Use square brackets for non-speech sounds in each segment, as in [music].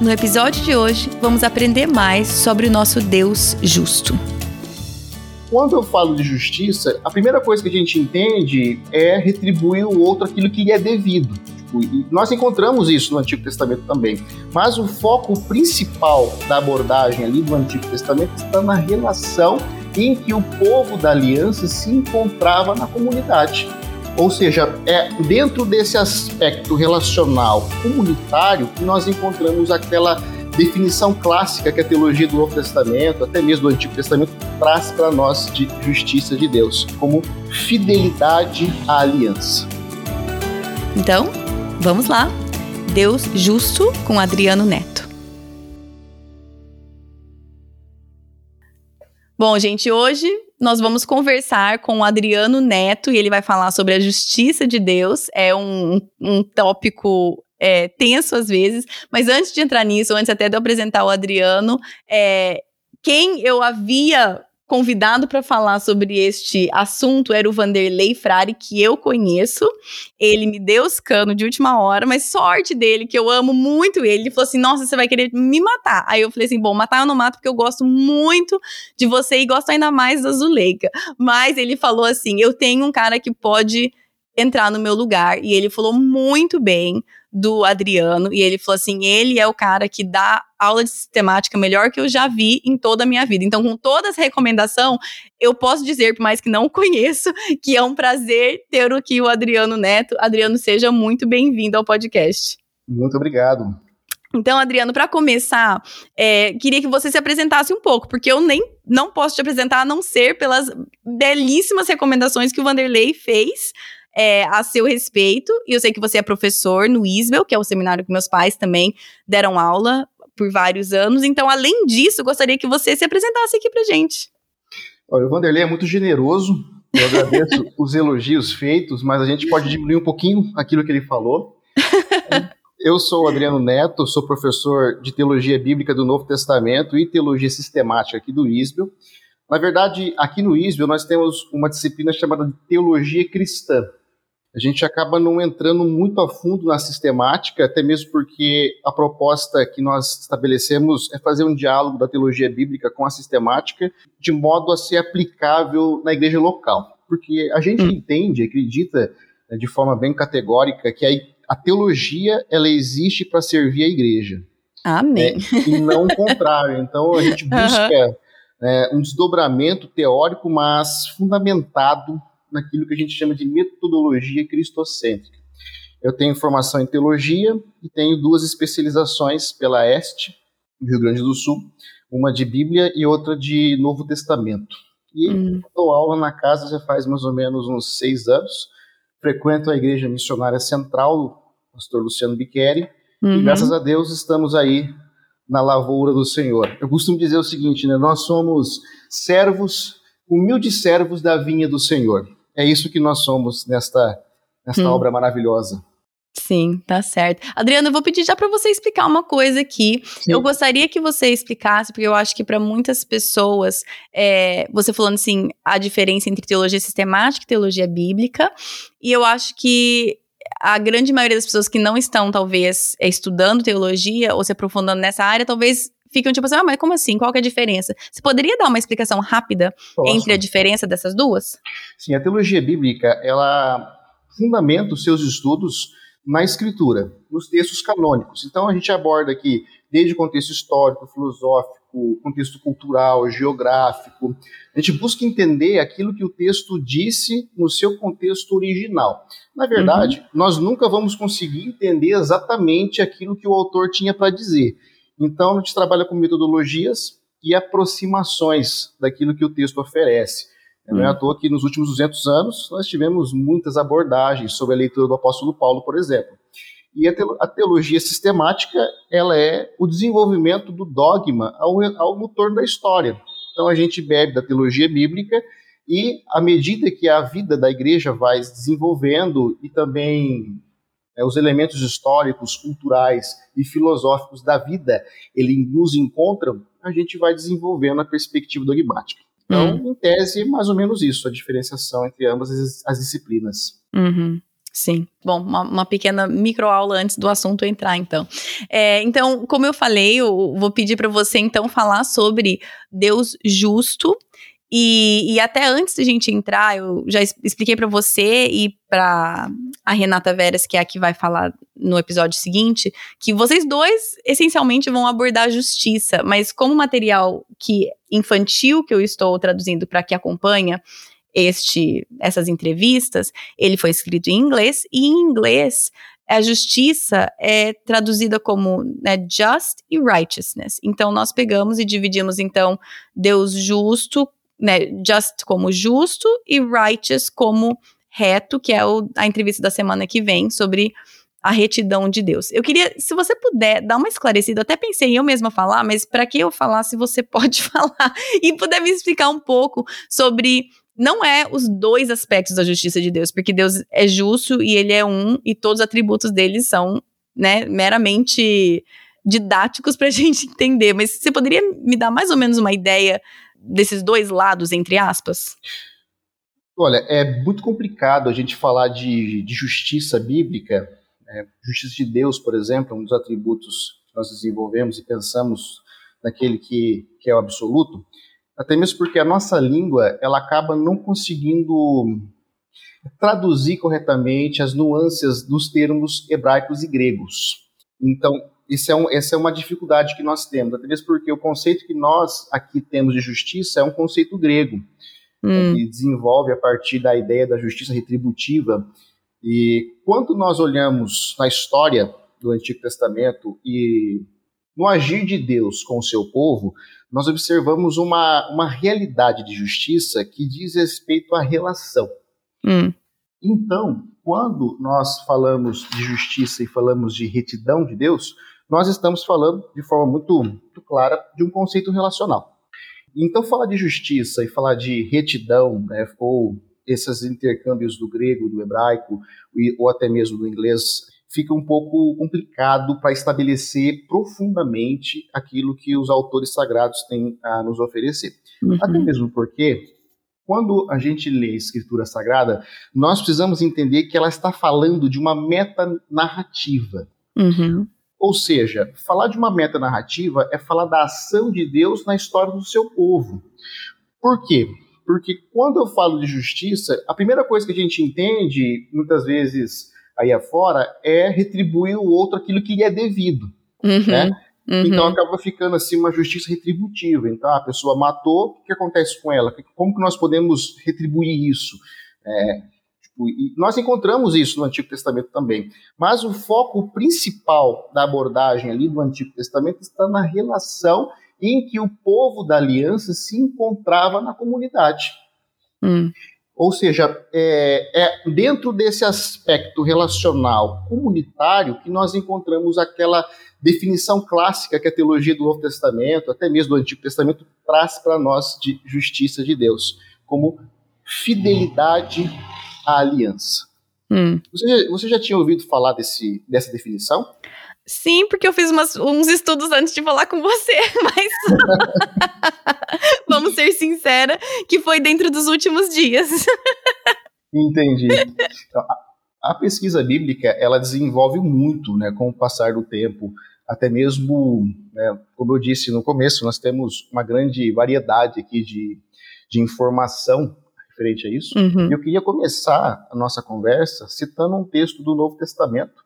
No episódio de hoje, vamos aprender mais sobre o nosso Deus justo. Quando eu falo de justiça, a primeira coisa que a gente entende é retribuir o outro aquilo que lhe é devido. Tipo, nós encontramos isso no Antigo Testamento também. Mas o foco principal da abordagem ali do Antigo Testamento está na relação em que o povo da aliança se encontrava na comunidade. Ou seja, é dentro desse aspecto relacional comunitário que nós encontramos aquela definição clássica que a teologia do Novo Testamento, até mesmo do Antigo Testamento, traz para nós de justiça de Deus, como fidelidade à aliança. Então, vamos lá. Deus justo com Adriano Neto. Bom, gente, hoje nós vamos conversar com o Adriano Neto e ele vai falar sobre a justiça de Deus. É um, um tópico é, tenso às vezes, mas antes de entrar nisso, antes até de eu apresentar o Adriano, é, quem eu havia convidado para falar sobre este assunto era o Vanderlei Frari, que eu conheço. Ele me deu os canos de última hora, mas sorte dele, que eu amo muito ele. Ele falou assim: Nossa, você vai querer me matar. Aí eu falei assim: Bom, matar eu não mato, porque eu gosto muito de você e gosto ainda mais da Zuleika. Mas ele falou assim: Eu tenho um cara que pode entrar no meu lugar. E ele falou muito bem do Adriano. E ele falou assim: ele é o cara que dá aula de sistemática melhor que eu já vi em toda a minha vida. Então, com toda essa recomendação, eu posso dizer, por mais que não [laughs] conheço, que é um prazer ter aqui o Adriano Neto. Adriano, seja muito bem-vindo ao podcast. Muito obrigado. Então, Adriano, para começar, é, queria que você se apresentasse um pouco, porque eu nem não posso te apresentar a não ser pelas belíssimas recomendações que o Vanderlei fez é, a seu respeito. E eu sei que você é professor no ISBEL, que é o seminário que meus pais também deram aula por vários anos. Então, além disso, gostaria que você se apresentasse aqui pra gente. Olha, o Vanderlei é muito generoso. Eu agradeço [laughs] os elogios feitos, mas a gente pode diminuir um pouquinho aquilo que ele falou. Eu sou o Adriano Neto, sou professor de Teologia Bíblica do Novo Testamento e Teologia Sistemática aqui do ISBEL. Na verdade, aqui no ISBEL nós temos uma disciplina chamada de Teologia Cristã a gente acaba não entrando muito a fundo na sistemática, até mesmo porque a proposta que nós estabelecemos é fazer um diálogo da teologia bíblica com a sistemática, de modo a ser aplicável na igreja local. Porque a gente hum. entende, acredita né, de forma bem categórica que a, a teologia ela existe para servir a igreja. Amém. Né, e não o contrário. Então a gente [laughs] busca uhum. é, um desdobramento teórico, mas fundamentado naquilo que a gente chama de metodologia cristocêntrica. Eu tenho formação em teologia e tenho duas especializações pela Este, Rio Grande do Sul, uma de Bíblia e outra de Novo Testamento. E hum. dou aula na casa já faz mais ou menos uns seis anos. Frequento a Igreja Missionária Central, do pastor Luciano Biqueri, uhum. e graças a Deus estamos aí na lavoura do Senhor. Eu costumo dizer o seguinte, né? Nós somos servos, humildes servos da vinha do Senhor. É isso que nós somos nesta, nesta hum. obra maravilhosa. Sim, tá certo. Adriana, eu vou pedir já para você explicar uma coisa aqui. Sim. Eu gostaria que você explicasse, porque eu acho que para muitas pessoas, é, você falando assim, a diferença entre teologia sistemática e teologia bíblica, e eu acho que a grande maioria das pessoas que não estão, talvez, estudando teologia ou se aprofundando nessa área, talvez ficam tipo assim, ah, mas como assim? Qual que é a diferença? Você poderia dar uma explicação rápida Posso. entre a diferença dessas duas? Sim, a teologia bíblica, ela fundamenta os seus estudos na escritura, nos textos canônicos. Então a gente aborda aqui desde o contexto histórico, filosófico, contexto cultural, geográfico. A gente busca entender aquilo que o texto disse no seu contexto original. Na verdade, uhum. nós nunca vamos conseguir entender exatamente aquilo que o autor tinha para dizer. Então a gente trabalha com metodologias e aproximações daquilo que o texto oferece. Não é à toa que nos últimos 200 anos nós tivemos muitas abordagens sobre a leitura do apóstolo Paulo, por exemplo. E a teologia sistemática ela é o desenvolvimento do dogma ao, ao motor da história. Então a gente bebe da teologia bíblica e à medida que a vida da igreja vai se desenvolvendo e também é, os elementos históricos, culturais e filosóficos da vida, ele nos encontram, a gente vai desenvolvendo a perspectiva dogmática. Então, hum. em tese, mais ou menos isso, a diferenciação entre ambas as, as disciplinas. Uhum. Sim. Bom, uma, uma, pequena microaula antes do assunto entrar, então. É, então, como eu falei, eu vou pedir para você, então, falar sobre Deus justo e, e, até antes de a gente entrar, eu já expliquei para você e para a Renata Veras, que é a que vai falar no episódio seguinte, que vocês dois essencialmente vão abordar a justiça, mas como material que infantil que eu estou traduzindo para que acompanha este essas entrevistas, ele foi escrito em inglês e em inglês a justiça é traduzida como né, just e righteousness. Então nós pegamos e dividimos então Deus justo né, just como justo e righteous como reto, que é o, a entrevista da semana que vem sobre a retidão de Deus. Eu queria, se você puder, dar uma esclarecida. Até pensei em eu mesma falar, mas para que eu falar se você [laughs] pode falar e puder me explicar um pouco sobre não é os dois aspectos da justiça de Deus, porque Deus é justo e ele é um e todos os atributos dele são, né, meramente didáticos para a [laughs] gente entender. Mas você poderia me dar mais ou menos uma ideia desses dois lados, entre aspas? Olha, é muito complicado a gente falar de, de justiça bíblica. Né? Justiça de Deus, por exemplo, é um dos atributos que nós desenvolvemos e pensamos naquele que, que é o absoluto. Até mesmo porque a nossa língua ela acaba não conseguindo traduzir corretamente as nuances dos termos hebraicos e gregos. Então, isso é um, essa é uma dificuldade que nós temos, até mesmo porque o conceito que nós aqui temos de justiça é um conceito grego, hum. que desenvolve a partir da ideia da justiça retributiva. E quando nós olhamos na história do Antigo Testamento e no agir de Deus com o seu povo, nós observamos uma, uma realidade de justiça que diz respeito à relação. Hum. Então, quando nós falamos de justiça e falamos de retidão de Deus, nós estamos falando de forma muito, muito clara de um conceito relacional. Então, falar de justiça e falar de retidão, né, ou esses intercâmbios do grego, do hebraico, ou até mesmo do inglês, fica um pouco complicado para estabelecer profundamente aquilo que os autores sagrados têm a nos oferecer. Uhum. Até mesmo porque, quando a gente lê a Escritura Sagrada, nós precisamos entender que ela está falando de uma metanarrativa. Uhum. Ou seja, falar de uma metanarrativa é falar da ação de Deus na história do seu povo. Por quê? Porque quando eu falo de justiça, a primeira coisa que a gente entende, muitas vezes aí afora, é retribuir o outro aquilo que lhe é devido. Uhum, né? Uhum. Então acaba ficando assim uma justiça retributiva. Então a pessoa matou, o que acontece com ela? Como que nós podemos retribuir isso? É, e nós encontramos isso no Antigo Testamento também. Mas o foco principal da abordagem ali do Antigo Testamento está na relação em que o povo da aliança se encontrava na comunidade. Hum. Ou seja, é, é, dentro desse aspecto relacional comunitário que nós encontramos aquela definição clássica que a teologia do Novo Testamento, até mesmo do Antigo Testamento, traz para nós de justiça de Deus, como fidelidade a aliança. Hum. Você, você já tinha ouvido falar desse, dessa definição? Sim, porque eu fiz umas, uns estudos antes de falar com você, [laughs] mas [laughs] vamos ser sincera, que foi dentro dos últimos dias. Entendi. Então, a, a, pesquisa bíblica ela desenvolve muito, né, com o passar do tempo. Até mesmo, né, como eu disse no começo, nós temos uma grande variedade aqui de, de informação referente a isso. Uhum. Eu queria começar a nossa conversa citando um texto do Novo Testamento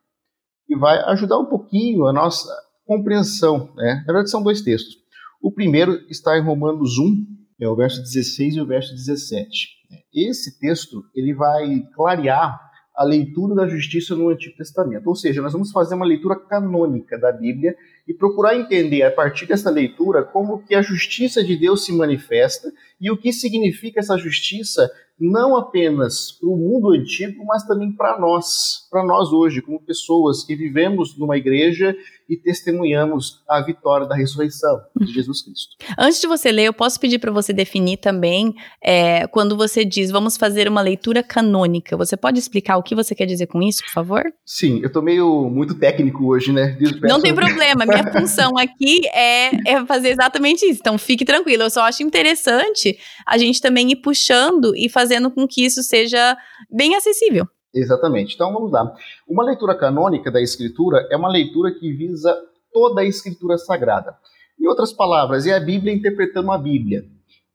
que vai ajudar um pouquinho a nossa compreensão. Né? Na verdade, são dois textos. O primeiro está em Romanos 1, é o verso 16 e o verso 17. Esse texto ele vai clarear a leitura da justiça no Antigo Testamento. Ou seja, nós vamos fazer uma leitura canônica da Bíblia e procurar entender a partir dessa leitura como que a justiça de Deus se manifesta e o que significa essa justiça não apenas para o mundo antigo, mas também para nós, para nós hoje, como pessoas que vivemos numa igreja e testemunhamos a vitória da ressurreição de Jesus Cristo. Antes de você ler, eu posso pedir para você definir também, é, quando você diz vamos fazer uma leitura canônica, você pode explicar o que você quer dizer com isso, por favor? Sim, eu estou meio muito técnico hoje, né? Não tem problema, minha [laughs] função aqui é, é fazer exatamente isso, então fique tranquilo, eu só acho interessante a gente também ir puxando e fazendo com que isso seja bem acessível. Exatamente. Então vamos lá. Uma leitura canônica da Escritura é uma leitura que visa toda a Escritura Sagrada. Em outras palavras, é a Bíblia interpretando a Bíblia.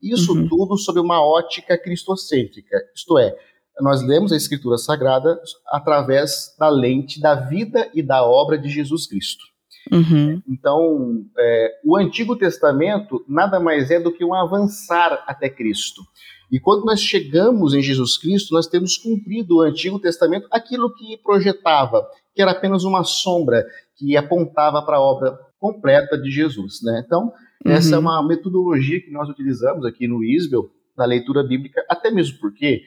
Isso uhum. tudo sob uma ótica cristocêntrica, isto é, nós lemos a Escritura Sagrada através da lente da vida e da obra de Jesus Cristo. Uhum. Então, é, o Antigo Testamento nada mais é do que um avançar até Cristo. E quando nós chegamos em Jesus Cristo, nós temos cumprido o Antigo Testamento aquilo que projetava, que era apenas uma sombra que apontava para a obra completa de Jesus. Né? Então, uhum. essa é uma metodologia que nós utilizamos aqui no Isbel, na leitura bíblica, até mesmo porque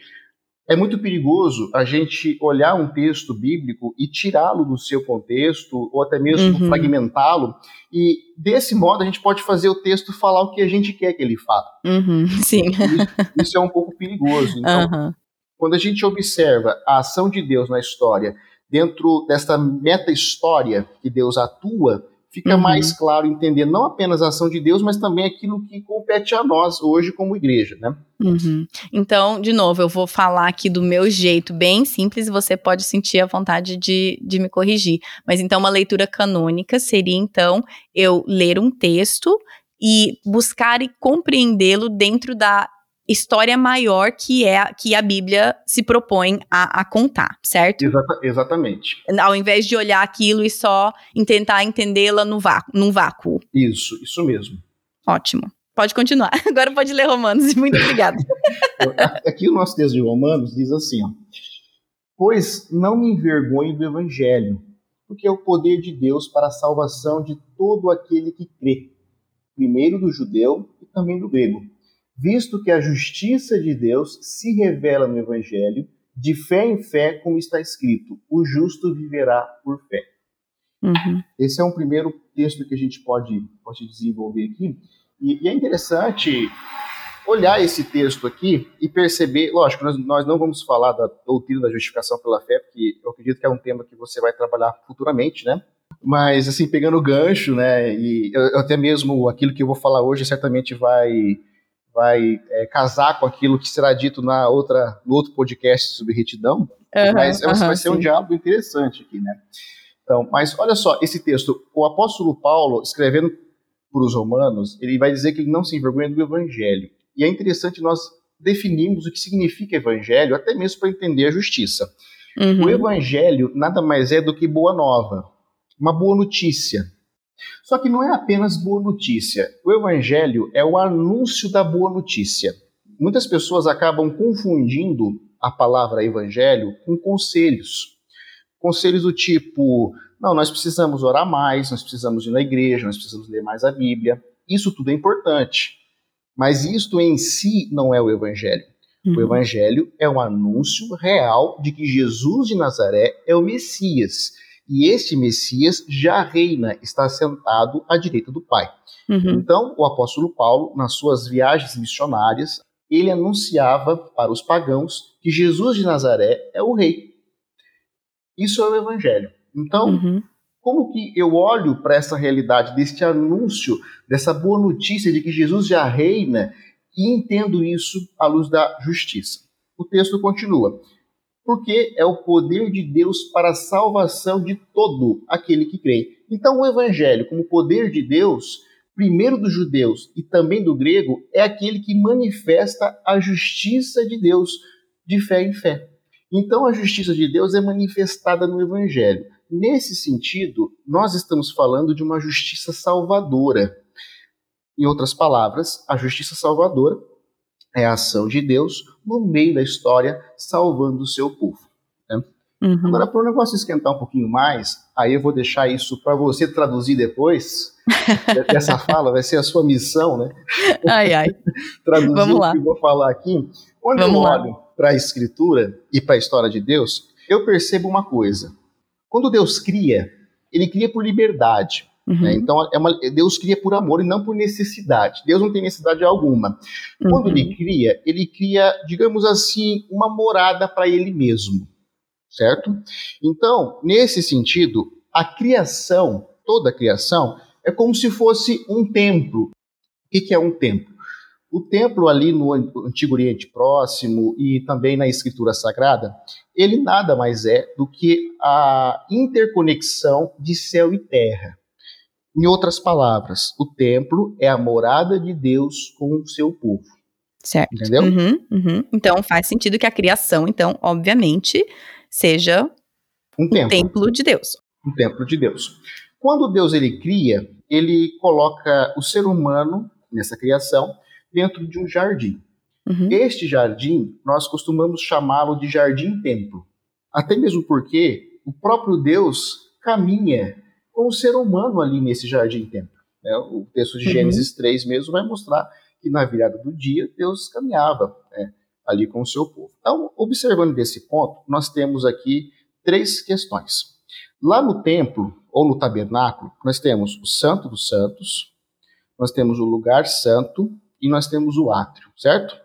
é muito perigoso a gente olhar um texto bíblico e tirá-lo do seu contexto, ou até mesmo uhum. fragmentá-lo, e desse modo a gente pode fazer o texto falar o que a gente quer que ele fale. Uhum. [laughs] Sim. Isso, isso, é um pouco perigoso. Então, uhum. quando a gente observa a ação de Deus na história, dentro desta meta-história que Deus atua, fica uhum. mais claro entender não apenas a ação de Deus, mas também aquilo que compete a nós hoje como igreja, né? Uhum. Então, de novo, eu vou falar aqui do meu jeito, bem simples, e você pode sentir a vontade de, de me corrigir. Mas então, uma leitura canônica seria, então, eu ler um texto e buscar e compreendê-lo dentro da história maior que é que a Bíblia se propõe a, a contar, certo? Exata, exatamente. Ao invés de olhar aquilo e só tentar entendê-la no vácuo, num vácuo. Isso, isso mesmo. Ótimo. Pode continuar. [laughs] Agora pode ler Romanos. [laughs] Muito obrigada. Aqui o nosso texto de Romanos diz assim, ó, Pois não me envergonho do Evangelho, porque é o poder de Deus para a salvação de todo aquele que crê, primeiro do judeu e também do grego visto que a justiça de Deus se revela no Evangelho, de fé em fé, como está escrito: o justo viverá por fé. Uhum. Esse é um primeiro texto que a gente pode, pode desenvolver aqui. E, e, é interessante olhar esse texto aqui e perceber, lógico, nós, nós não vamos falar da doutrina da justificação pela fé, porque eu acredito que é um tema que você vai trabalhar futuramente, né? Mas, assim, pegando o gancho, né, e até mesmo aquilo que eu vou falar hoje certamente vai vai é, casar com aquilo que será dito na outra, no outro podcast sobre retidão, uhum, mas uhum, vai ser sim. um diálogo interessante aqui, né? Então, mas olha só, esse texto, o apóstolo Paulo, escrevendo para os romanos, ele vai dizer que ele não se envergonha do evangelho. E é interessante nós definirmos o que significa evangelho, até mesmo para entender a justiça. Uhum. O evangelho nada mais é do que boa nova, uma boa notícia, só que não é apenas boa notícia. O evangelho é o anúncio da boa notícia. Muitas pessoas acabam confundindo a palavra evangelho com conselhos. Conselhos do tipo: não, nós precisamos orar mais, nós precisamos ir na igreja, nós precisamos ler mais a Bíblia. Isso tudo é importante. Mas isto em si não é o evangelho. Uhum. O evangelho é um anúncio real de que Jesus de Nazaré é o Messias e este Messias já reina, está sentado à direita do Pai. Uhum. Então, o apóstolo Paulo, nas suas viagens missionárias, ele anunciava para os pagãos que Jesus de Nazaré é o rei. Isso é o evangelho. Então, uhum. como que eu olho para essa realidade deste anúncio, dessa boa notícia de que Jesus já reina e entendo isso à luz da justiça? O texto continua: porque é o poder de Deus para a salvação de todo aquele que crê. Então, o evangelho, como poder de Deus, primeiro dos judeus e também do grego, é aquele que manifesta a justiça de Deus de fé em fé. Então, a justiça de Deus é manifestada no evangelho. Nesse sentido, nós estamos falando de uma justiça salvadora. Em outras palavras, a justiça salvadora é a ação de Deus no meio da história, salvando o seu povo. Né? Uhum. Agora, para o negócio esquentar um pouquinho mais, aí eu vou deixar isso para você traduzir depois. [laughs] Essa fala vai ser a sua missão, né? Ai, ai. [laughs] traduzir Vamos lá. o que eu vou falar aqui. Quando Vamos eu olho para a Escritura e para a história de Deus, eu percebo uma coisa. Quando Deus cria, ele cria por liberdade. Né? Uhum. Né? Então, é uma, Deus cria por amor e não por necessidade. Deus não tem necessidade alguma. Uhum. Quando ele cria, ele cria, digamos assim, uma morada para ele mesmo. Certo? Então, nesse sentido, a criação, toda a criação, é como se fosse um templo. O que é um templo? O templo ali no Antigo Oriente Próximo e também na Escritura Sagrada, ele nada mais é do que a interconexão de céu e terra. Em outras palavras, o templo é a morada de Deus com o seu povo. Certo. Entendeu? Uhum, uhum. Então faz sentido que a criação, então, obviamente, seja um templo. templo de Deus. Um templo de Deus. Quando Deus ele cria, ele coloca o ser humano nessa criação dentro de um jardim. Uhum. Este jardim, nós costumamos chamá-lo de jardim-templo. Até mesmo porque o próprio Deus caminha com o ser humano ali nesse jardim-templo. Né? O texto de uhum. Gênesis uhum. 3 mesmo vai mostrar que na virada do dia Deus caminhava né, ali com o seu povo. Então, observando desse ponto, nós temos aqui três questões. Lá no templo, ou no tabernáculo, nós temos o Santo dos Santos, nós temos o lugar santo e nós temos o átrio, certo?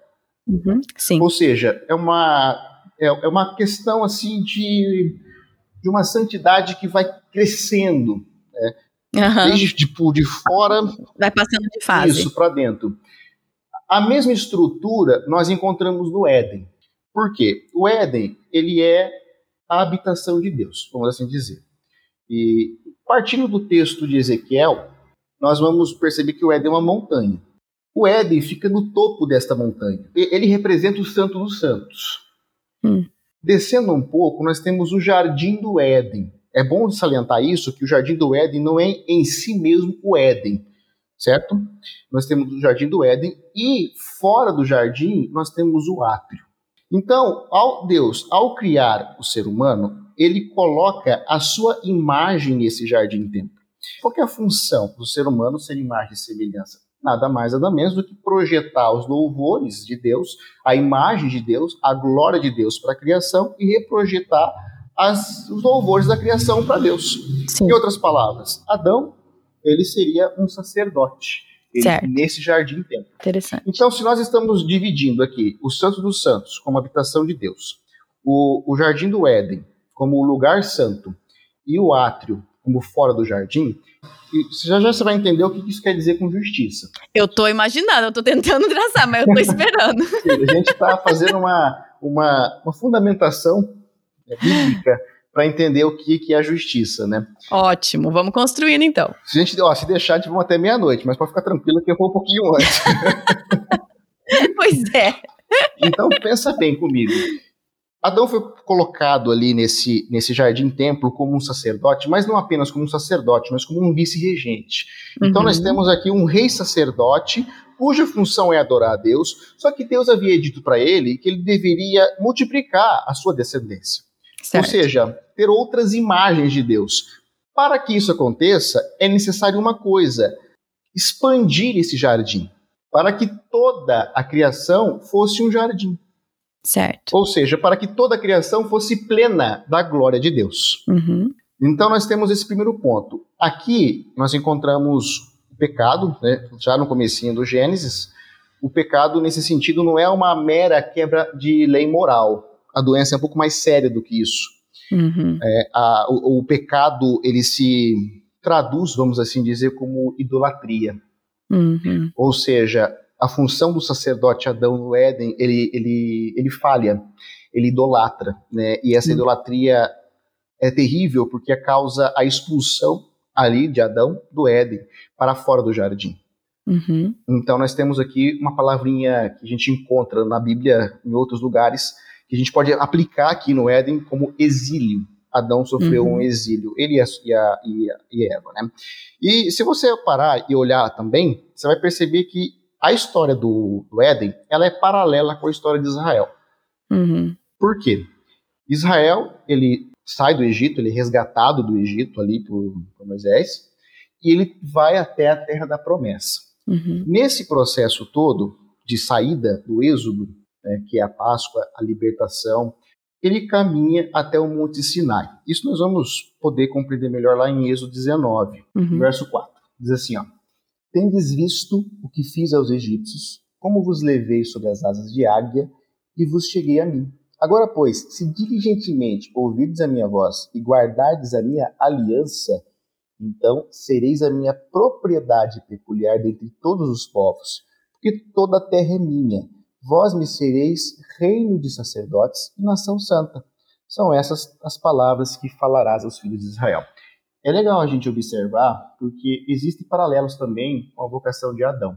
Uhum, sim. Ou seja, é uma, é, é uma questão assim de, de uma santidade que vai crescendo, né? Uhum. desde tipo, de fora. Vai passando de fase. Isso, para dentro. A mesma estrutura nós encontramos no Éden. Por quê? O Éden, ele é a habitação de Deus, vamos assim dizer. E partindo do texto de Ezequiel, nós vamos perceber que o Éden é uma montanha. O Éden fica no topo desta montanha. Ele representa o Santo dos Santos. Hum. Descendo um pouco, nós temos o Jardim do Éden. É bom salientar isso, que o Jardim do Éden não é em si mesmo o Éden, certo? Nós temos o Jardim do Éden e fora do jardim nós temos o átrio. Então, ao Deus, ao criar o ser humano, ele coloca a sua imagem nesse jardim-templo. Qual é a função do ser humano ser imagem e semelhança? Nada mais nada menos do que projetar os louvores de Deus, a imagem de Deus, a glória de Deus para a criação e reprojetar as, os louvores da criação para Deus. Sim. Em outras palavras, Adão ele seria um sacerdote ele, nesse jardim templo. Interessante. Então, se nós estamos dividindo aqui o Santo dos Santos como habitação de Deus, o, o Jardim do Éden como o lugar santo e o átrio como fora do jardim, já já você vai entender o que isso quer dizer com justiça. Eu tô imaginando, eu tô tentando traçar, mas eu tô esperando. [laughs] a gente está fazendo uma, uma, uma fundamentação é, bíblica para entender o que, que é a justiça, né? Ótimo, vamos construindo então. Se a gente, ó, se deixar, a gente vai até meia-noite, mas pode ficar tranquilo que eu vou um pouquinho antes. [laughs] pois é. Então pensa bem comigo. Adão foi colocado ali nesse, nesse jardim-templo como um sacerdote, mas não apenas como um sacerdote, mas como um vice-regente. Uhum. Então nós uhum. temos aqui um rei-sacerdote, cuja função é adorar a Deus, só que Deus havia dito para ele que ele deveria multiplicar a sua descendência. Certo. Ou seja, ter outras imagens de Deus. Para que isso aconteça, é necessário uma coisa: expandir esse jardim, para que toda a criação fosse um jardim. Certo. Ou seja, para que toda a criação fosse plena da glória de Deus. Uhum. Então nós temos esse primeiro ponto. Aqui nós encontramos o pecado, né, já no comecinho do Gênesis. O pecado, nesse sentido, não é uma mera quebra de lei moral. A doença é um pouco mais séria do que isso. Uhum. É, a, o, o, pecado ele se traduz, vamos assim dizer, como idolatria. Uhum. Ou seja, a função do sacerdote Adão no Éden, ele, ele, ele falha, ele idolatra, né? E essa idolatria é terrível porque causa a expulsão ali de Adão do Éden para fora do jardim. Uhum. Então nós temos aqui uma palavrinha que a gente encontra na Bíblia em outros lugares que a gente pode aplicar aqui no Éden como exílio. Adão sofreu uhum. um exílio, ele e a, e, a, e, Eva, né? E se você parar e olhar também, você vai perceber que a história do, do Éden, ela é paralela com a história de Israel. Uhum. Por quê? Israel, ele sai do Egito, ele é resgatado do Egito ali por, por Moisés, e ele vai até a terra da promessa. Uhum. Nesse processo todo de saída do êxodo, né, que é a Páscoa, a libertação, ele caminha até o Monte Sinai. Isso nós vamos poder compreender melhor lá em Êxodo 19, uhum. verso 4. Diz assim, ó: Tendes visto o que fiz aos egípcios, como vos levei sobre as asas de águia e vos cheguei a mim. Agora, pois, se diligentemente ouvirdes a minha voz e guardardes a minha aliança, então sereis a minha propriedade peculiar dentre todos os povos, porque toda a terra é minha Vós me sereis reino de sacerdotes e nação santa. São essas as palavras que falarás aos filhos de Israel. É legal a gente observar, porque existem paralelos também com a vocação de Adão.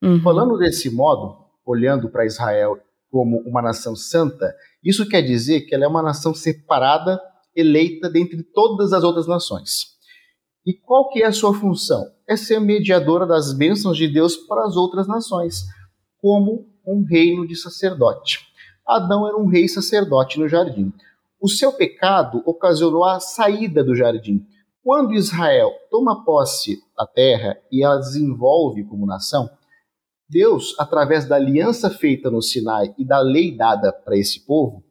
Uhum. Falando desse modo, olhando para Israel como uma nação santa, isso quer dizer que ela é uma nação separada, eleita dentre todas as outras nações. E qual que é a sua função? É ser mediadora das bênçãos de Deus para as outras nações, como um reino de sacerdote. Adão era um rei sacerdote no jardim. O seu pecado ocasionou a saída do jardim. Quando Israel toma posse da terra e a desenvolve como nação, Deus, através da aliança feita no Sinai e da lei dada para esse povo,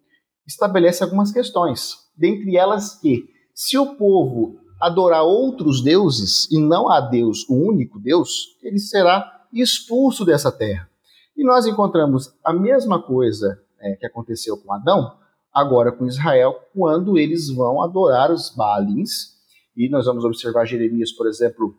estabelece algumas questões. Dentre elas que, se o povo adorar outros deuses e não a Deus, o único Deus, ele será expulso dessa terra. E nós encontramos a mesma coisa é, que aconteceu com Adão, agora com Israel, quando eles vão adorar os Baalins. E nós vamos observar Jeremias, por exemplo,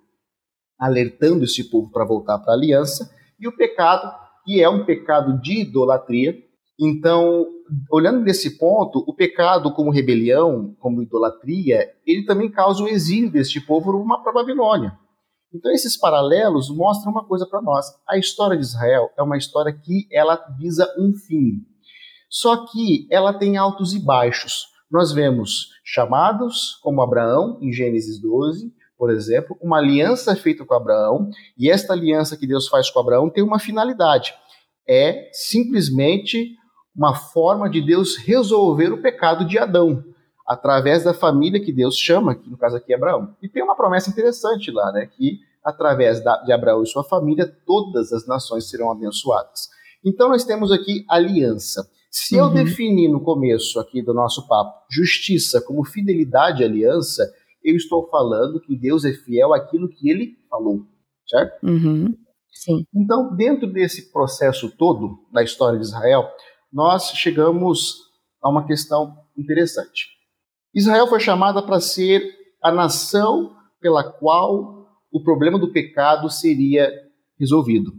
alertando esse povo para voltar para a aliança. E o pecado, que é um pecado de idolatria. Então, olhando nesse ponto, o pecado como rebelião, como idolatria, ele também causa o exílio deste povo para a Babilônia. Então esses paralelos mostram uma coisa para nós. A história de Israel é uma história que ela visa um fim. Só que ela tem altos e baixos. Nós vemos chamados como Abraão em Gênesis 12, por exemplo, uma aliança feita com Abraão, e esta aliança que Deus faz com Abraão tem uma finalidade. É simplesmente uma forma de Deus resolver o pecado de Adão através da família que Deus chama, que no caso aqui é Abraão. E tem uma promessa interessante lá, né, que através de Abraão e sua família, todas as nações serão abençoadas. Então nós temos aqui aliança. Se uhum. eu definir no começo aqui do nosso papo justiça como fidelidade à aliança, eu estou falando que Deus é fiel àquilo que ele falou, certo? Uhum. Sim. Então, dentro desse processo todo da história de Israel, nós chegamos a uma questão interessante. Israel foi chamada para ser a nação pela qual o problema do pecado seria resolvido.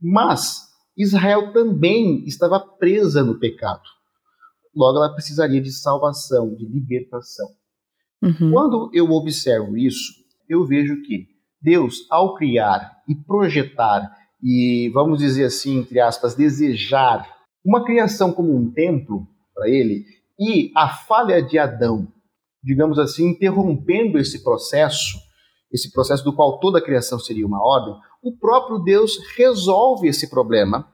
Mas Israel também estava presa no pecado. Logo, ela precisaria de salvação, de libertação. Uhum. Quando eu observo isso, eu vejo que Deus, ao criar e projetar e, vamos dizer assim, entre aspas, desejar uma criação como um templo para ele, e a falha de Adão digamos assim, interrompendo esse processo, esse processo do qual toda a criação seria uma ordem, o próprio Deus resolve esse problema,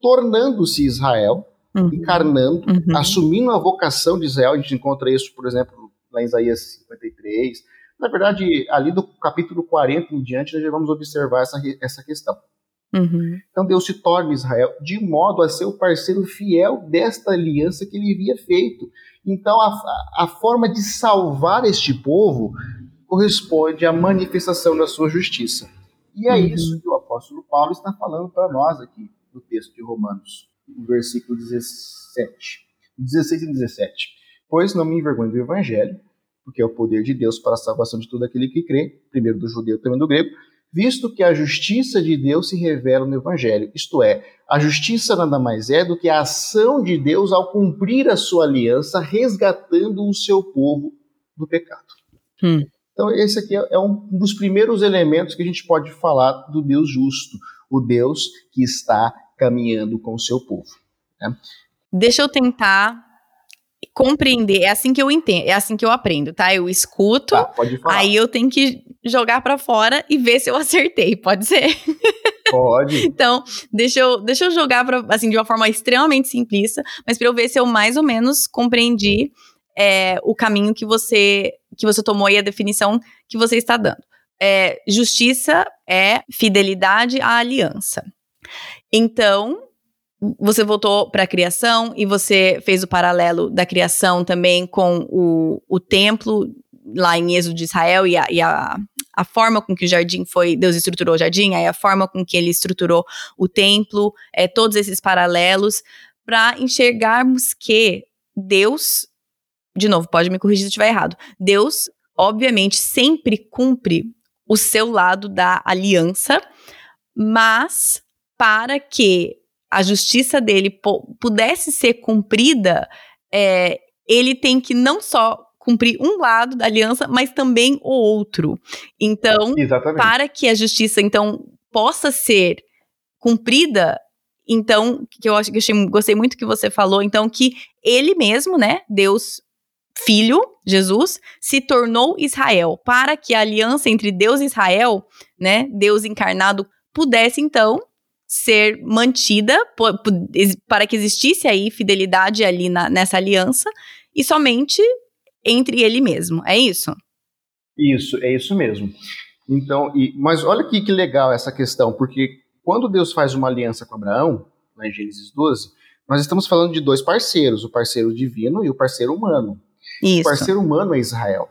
tornando-se Israel, uhum. encarnando, uhum. assumindo a vocação de Israel. A gente encontra isso, por exemplo, lá em Isaías 53. Na verdade, ali do capítulo 40 em diante, nós já vamos observar essa, essa questão. Uhum. Então Deus se torna Israel de modo a ser o parceiro fiel desta aliança que ele havia feito. Então, a, a forma de salvar este povo corresponde à manifestação da sua justiça. E é uhum. isso que o apóstolo Paulo está falando para nós aqui no texto de Romanos, no versículo 17, 16 e 17. Pois não me envergonho do evangelho, porque é o poder de Deus para a salvação de todo aquele que crê, primeiro do judeu, também do grego, visto que a justiça de Deus se revela no evangelho. Isto é, a justiça nada mais é do que a ação de Deus ao cumprir a sua aliança, resgatando o seu povo do pecado. Hum. Então, esse aqui é um dos primeiros elementos que a gente pode falar do Deus justo, o Deus que está caminhando com o seu povo. Né? Deixa eu tentar compreender. É assim que eu entendo, é assim que eu aprendo, tá? Eu escuto, tá, aí eu tenho que jogar para fora e ver se eu [laughs] acertei. Pode ser? Pode. [laughs] então, deixa eu, deixa eu jogar pra, assim de uma forma extremamente simplista, mas para eu ver se eu mais ou menos compreendi é, o caminho que você que você tomou e a definição que você está dando. É, justiça é fidelidade à aliança. Então, você voltou para a criação e você fez o paralelo da criação também com o, o templo lá em Êxodo de Israel e, a, e a, a, forma com que o jardim foi, Deus estruturou o jardim, aí a forma com que ele estruturou o templo, é, todos esses paralelos, para enxergarmos que Deus de novo, pode me corrigir se eu estiver errado. Deus, obviamente, sempre cumpre o seu lado da aliança, mas para que a justiça dele pudesse ser cumprida, é, ele tem que não só cumprir um lado da aliança, mas também o outro. Então, Exatamente. para que a justiça então possa ser cumprida, então que eu acho que eu achei, gostei muito que você falou, então que ele mesmo, né, Deus filho, Jesus, se tornou Israel, para que a aliança entre Deus e Israel, né, Deus encarnado, pudesse então ser mantida, para que existisse aí fidelidade ali na, nessa aliança, e somente entre ele mesmo, é isso? Isso, é isso mesmo. Então, e, mas olha que, que legal essa questão, porque quando Deus faz uma aliança com Abraão, em Gênesis 12, nós estamos falando de dois parceiros, o parceiro divino e o parceiro humano. Isso. O parceiro humano é Israel.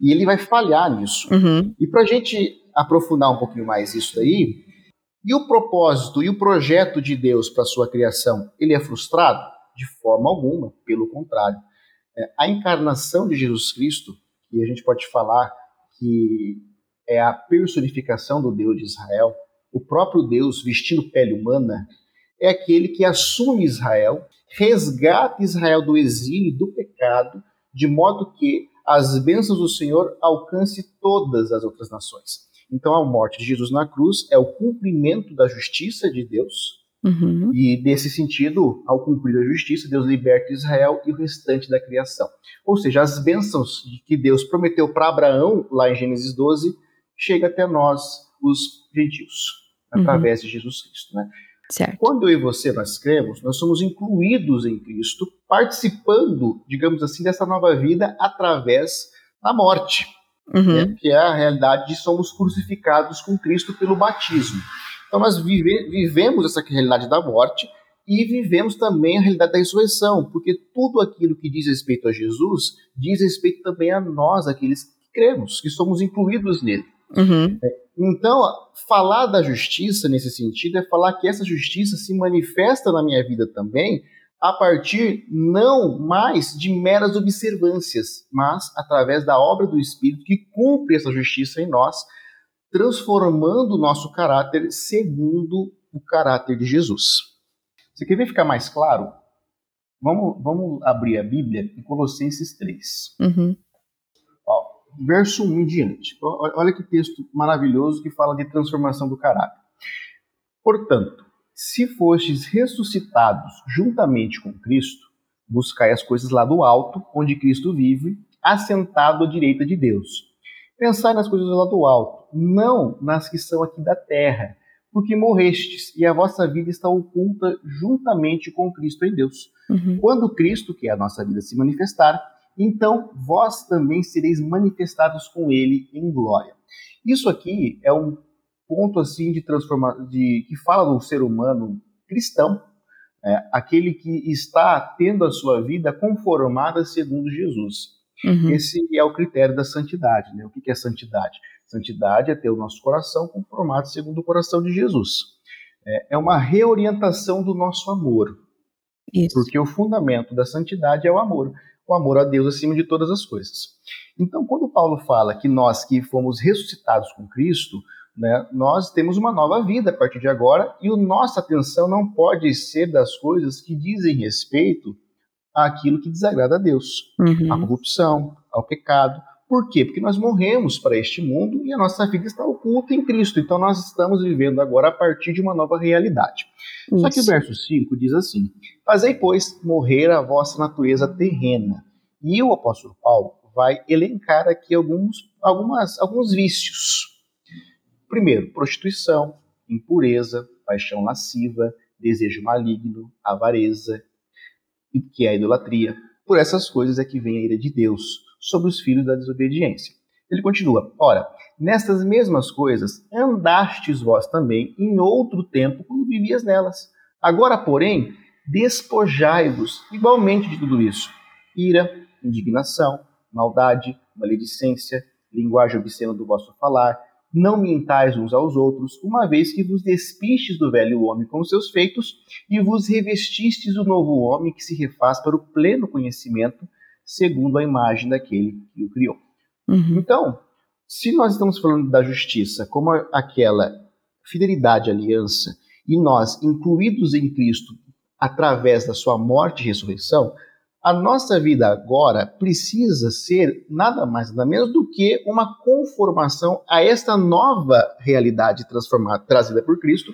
E ele vai falhar nisso. Uhum. E para a gente aprofundar um pouquinho mais isso daí, e o propósito e o projeto de Deus para a sua criação, ele é frustrado? De forma alguma, pelo contrário. É, a encarnação de Jesus Cristo, que a gente pode falar que é a personificação do Deus de Israel, o próprio Deus vestindo pele humana, é aquele que assume Israel, resgata Israel do exílio, do pecado, de modo que as bênçãos do Senhor alcance todas as outras nações. Então, a morte de Jesus na cruz é o cumprimento da justiça de Deus. Uhum. E, nesse sentido, ao cumprir a justiça, Deus liberta Israel e o restante da criação. Ou seja, as bênçãos que Deus prometeu para Abraão, lá em Gênesis 12, chega até nós, os gentios, através uhum. de Jesus Cristo. Né? Certo. Quando eu e você nós cremos, nós somos incluídos em Cristo, participando, digamos assim, dessa nova vida através da morte, uhum. né, que é a realidade de somos crucificados com Cristo pelo batismo. Então nós vive, vivemos essa realidade da morte e vivemos também a realidade da ressurreição, porque tudo aquilo que diz respeito a Jesus diz respeito também a nós, aqueles que cremos, que somos incluídos nele. Uhum. É, então, falar da justiça nesse sentido é falar que essa justiça se manifesta na minha vida também a partir não mais de meras observâncias, mas através da obra do Espírito que cumpre essa justiça em nós, transformando o nosso caráter segundo o caráter de Jesus. Você quer ver ficar mais claro? Vamos, vamos abrir a Bíblia em Colossenses 3. Uhum verso 1 em diante. Olha que texto maravilhoso que fala de transformação do caráter. Portanto, se fostes ressuscitados juntamente com Cristo, buscai as coisas lá do alto, onde Cristo vive, assentado à direita de Deus. Pensai nas coisas lá do alto, não nas que são aqui da terra, porque morrestes e a vossa vida está oculta juntamente com Cristo em Deus. Uhum. Quando Cristo, que é a nossa vida, se manifestar, então vós também sereis manifestados com ele em glória. Isso aqui é um ponto assim de transformação, de que fala do ser humano cristão, é, aquele que está tendo a sua vida conformada segundo Jesus. Uhum. Esse é o critério da santidade. Né? O que é santidade? Santidade é ter o nosso coração conformado segundo o coração de Jesus. É, é uma reorientação do nosso amor. Isso. Porque o fundamento da santidade é o amor. O amor a Deus acima de todas as coisas. Então, quando Paulo fala que nós que fomos ressuscitados com Cristo, né, nós temos uma nova vida a partir de agora e a nossa atenção não pode ser das coisas que dizem respeito àquilo que desagrada a Deus, uhum. à corrupção, ao pecado. Por quê? Porque nós morremos para este mundo e a nossa vida está oculta em Cristo. Então nós estamos vivendo agora a partir de uma nova realidade. Isso. Só que o verso 5 diz assim: Fazei, pois, morrer a vossa natureza terrena. E o apóstolo Paulo vai elencar aqui alguns, algumas, alguns vícios Primeiro, prostituição, impureza, paixão lasciva, desejo maligno, avareza, que é a idolatria. Por essas coisas é que vem a ira de Deus sobre os filhos da desobediência. Ele continua: Ora, nestas mesmas coisas andastes vós também em outro tempo quando vivias nelas. Agora, porém, despojai-vos igualmente de tudo isso: ira, indignação, maldade, maledicência, linguagem obscena do vosso falar, não mintais uns aos outros, uma vez que vos despistes do velho homem com os seus feitos e vos revestistes do novo homem que se refaz para o pleno conhecimento, segundo a imagem daquele que o criou. Uhum. Então, se nós estamos falando da justiça como aquela fidelidade à aliança, e nós, incluídos em Cristo através da sua morte e ressurreição, a nossa vida agora precisa ser nada mais nada menos do que uma conformação a esta nova realidade transformada, trazida por Cristo.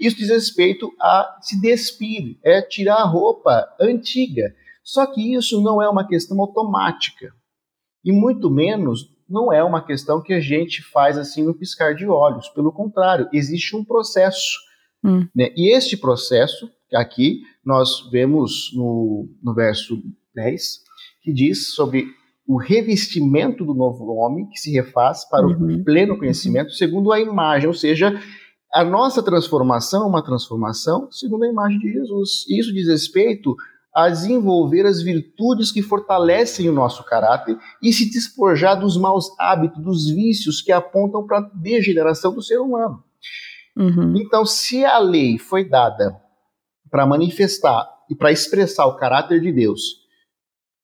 Isso diz respeito a se despir, é tirar a roupa antiga. Só que isso não é uma questão automática. E muito menos não é uma questão que a gente faz assim no piscar de olhos. Pelo contrário, existe um processo. Hum. Né? E este processo aqui nós vemos no, no verso 10, que diz sobre o revestimento do novo homem que se refaz para uhum. o pleno conhecimento segundo a imagem, ou seja, a nossa transformação é uma transformação segundo a imagem de Jesus. E isso diz respeito a desenvolver as virtudes que fortalecem o nosso caráter e se despojar dos maus hábitos, dos vícios que apontam para a degeneração do ser humano. Uhum. Então, se a lei foi dada para manifestar e para expressar o caráter de Deus,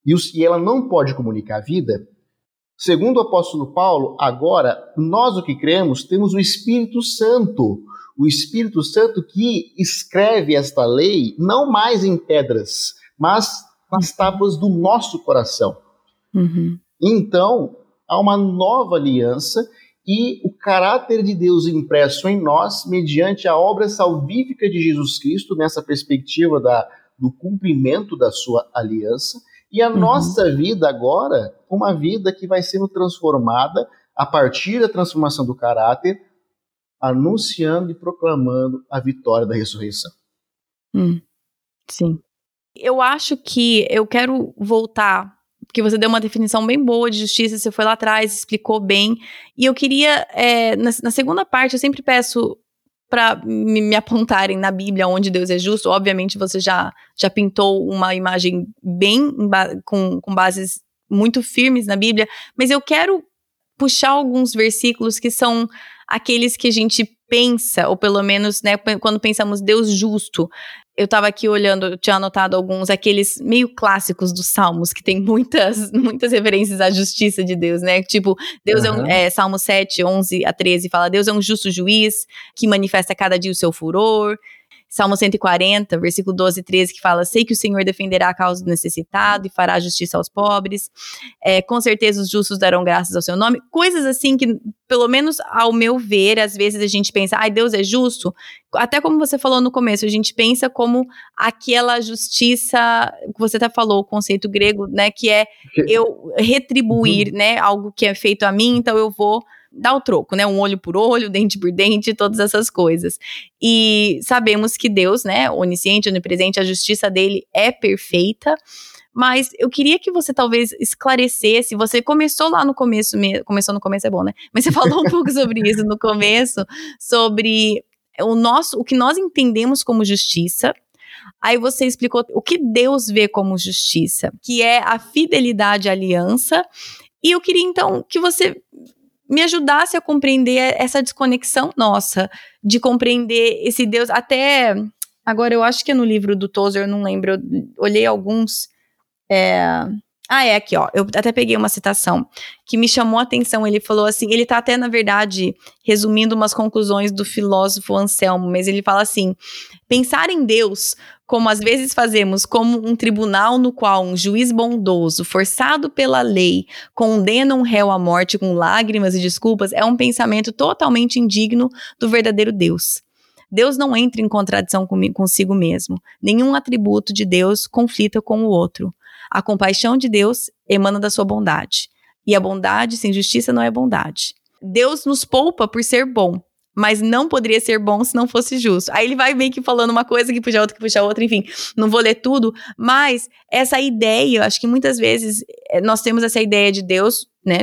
e, os, e ela não pode comunicar a vida, segundo o apóstolo Paulo, agora, nós o que cremos, temos o Espírito Santo, o Espírito Santo que escreve esta lei não mais em pedras, mas nas tábuas do nosso coração. Uhum. Então, há uma nova aliança e o caráter de Deus impresso em nós, mediante a obra salvífica de Jesus Cristo, nessa perspectiva da, do cumprimento da sua aliança, e a uhum. nossa vida agora, uma vida que vai sendo transformada a partir da transformação do caráter, anunciando e proclamando a vitória da ressurreição. Hum, sim. Eu acho que eu quero voltar porque você deu uma definição bem boa de justiça, você foi lá atrás, explicou bem. E eu queria, é, na, na, segunda parte, eu sempre peço para me, me, apontarem na Bíblia onde Deus é justo. Obviamente, você já, já pintou uma imagem bem com, com bases muito firmes na Bíblia, mas eu quero puxar alguns versículos que são aqueles que a gente pensa, ou pelo menos, né, quando pensamos Deus justo, eu tava aqui olhando, eu tinha anotado alguns, aqueles meio clássicos dos salmos, que tem muitas, [laughs] muitas referências à justiça de Deus, né? Tipo, Deus uhum. é um. É, Salmo 7, 11 a 13 fala: Deus é um justo juiz que manifesta cada dia o seu furor. Salmo 140, versículo 12 e 13, que fala: Sei que o Senhor defenderá a causa do necessitado e fará justiça aos pobres. É, com certeza os justos darão graças ao seu nome. Coisas assim que, pelo menos ao meu ver, às vezes a gente pensa, ai, Deus é justo. Até como você falou no começo, a gente pensa como aquela justiça que você até falou, o conceito grego, né? Que é eu retribuir, uhum. né? Algo que é feito a mim, então eu vou dá o troco, né? Um olho por olho, [laughs] dente por dente, todas essas coisas. E sabemos que Deus, né, onisciente, onipresente, a justiça dele é perfeita. Mas eu queria que você talvez esclarecesse. Você começou lá no começo, começou no começo é bom, né? Mas você [laughs] falou um pouco sobre isso no começo, sobre o nosso, o que nós entendemos como justiça, Aí você explicou o que Deus vê como justiça, que é a fidelidade à aliança. E eu queria então que você me ajudasse a compreender essa desconexão nossa, de compreender esse Deus. Até agora, eu acho que é no livro do Tozer, eu não lembro, eu olhei alguns. É, Ah, é aqui, ó. Eu até peguei uma citação que me chamou a atenção. Ele falou assim: ele tá até, na verdade, resumindo umas conclusões do filósofo Anselmo, mas ele fala assim: pensar em Deus, como às vezes fazemos, como um tribunal no qual um juiz bondoso, forçado pela lei, condena um réu à morte com lágrimas e desculpas, é um pensamento totalmente indigno do verdadeiro Deus. Deus não entra em contradição consigo mesmo. Nenhum atributo de Deus conflita com o outro. A compaixão de Deus emana da sua bondade. E a bondade sem justiça não é bondade. Deus nos poupa por ser bom, mas não poderia ser bom se não fosse justo. Aí ele vai meio que falando uma coisa que puxa outra, que puxa outra, enfim, não vou ler tudo, mas essa ideia, acho que muitas vezes eh, nós temos essa ideia de Deus, né,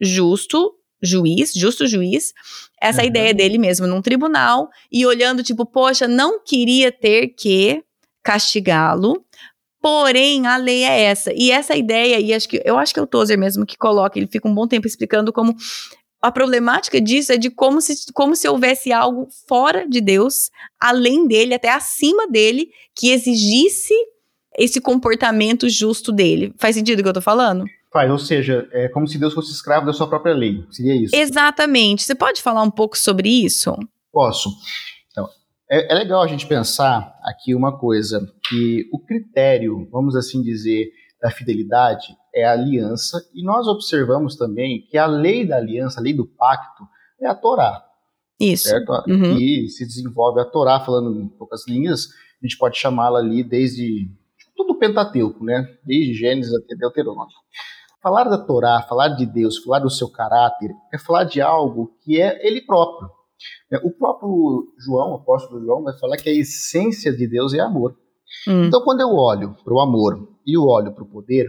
justo, juiz, justo juiz, essa uhum. ideia dele mesmo num tribunal e olhando tipo, poxa, não queria ter que castigá-lo, Porém, a lei é essa. E essa ideia, e acho que eu acho que é o Tozer mesmo que coloca, ele fica um bom tempo explicando como a problemática disso é de como se, como se houvesse algo fora de Deus, além dele, até acima dele, que exigisse esse comportamento justo dele. Faz sentido o que eu tô falando? Faz, ou seja, é como se Deus fosse escravo da sua própria lei. Seria isso? Exatamente. Você pode falar um pouco sobre isso? Posso. É, é, legal a gente pensar aqui uma coisa, que o critério, vamos assim dizer, da fidelidade é a aliança, e nós observamos também que a lei da aliança, a lei do pacto, é a Torá. Isso. Certo? Uhum. E se desenvolve a Torá, falando em poucas linhas, a gente pode chamá-la ali desde tudo o Pentateuco, né? Desde Gênesis até Deuteronômio. Falar da Torá, falar de Deus, falar do seu caráter, é falar de algo que é ele próprio. É, o próprio João, o apóstolo João, vai falar que a essência de Deus é amor. Hum. Então, quando eu olho para o amor e eu olho para o poder,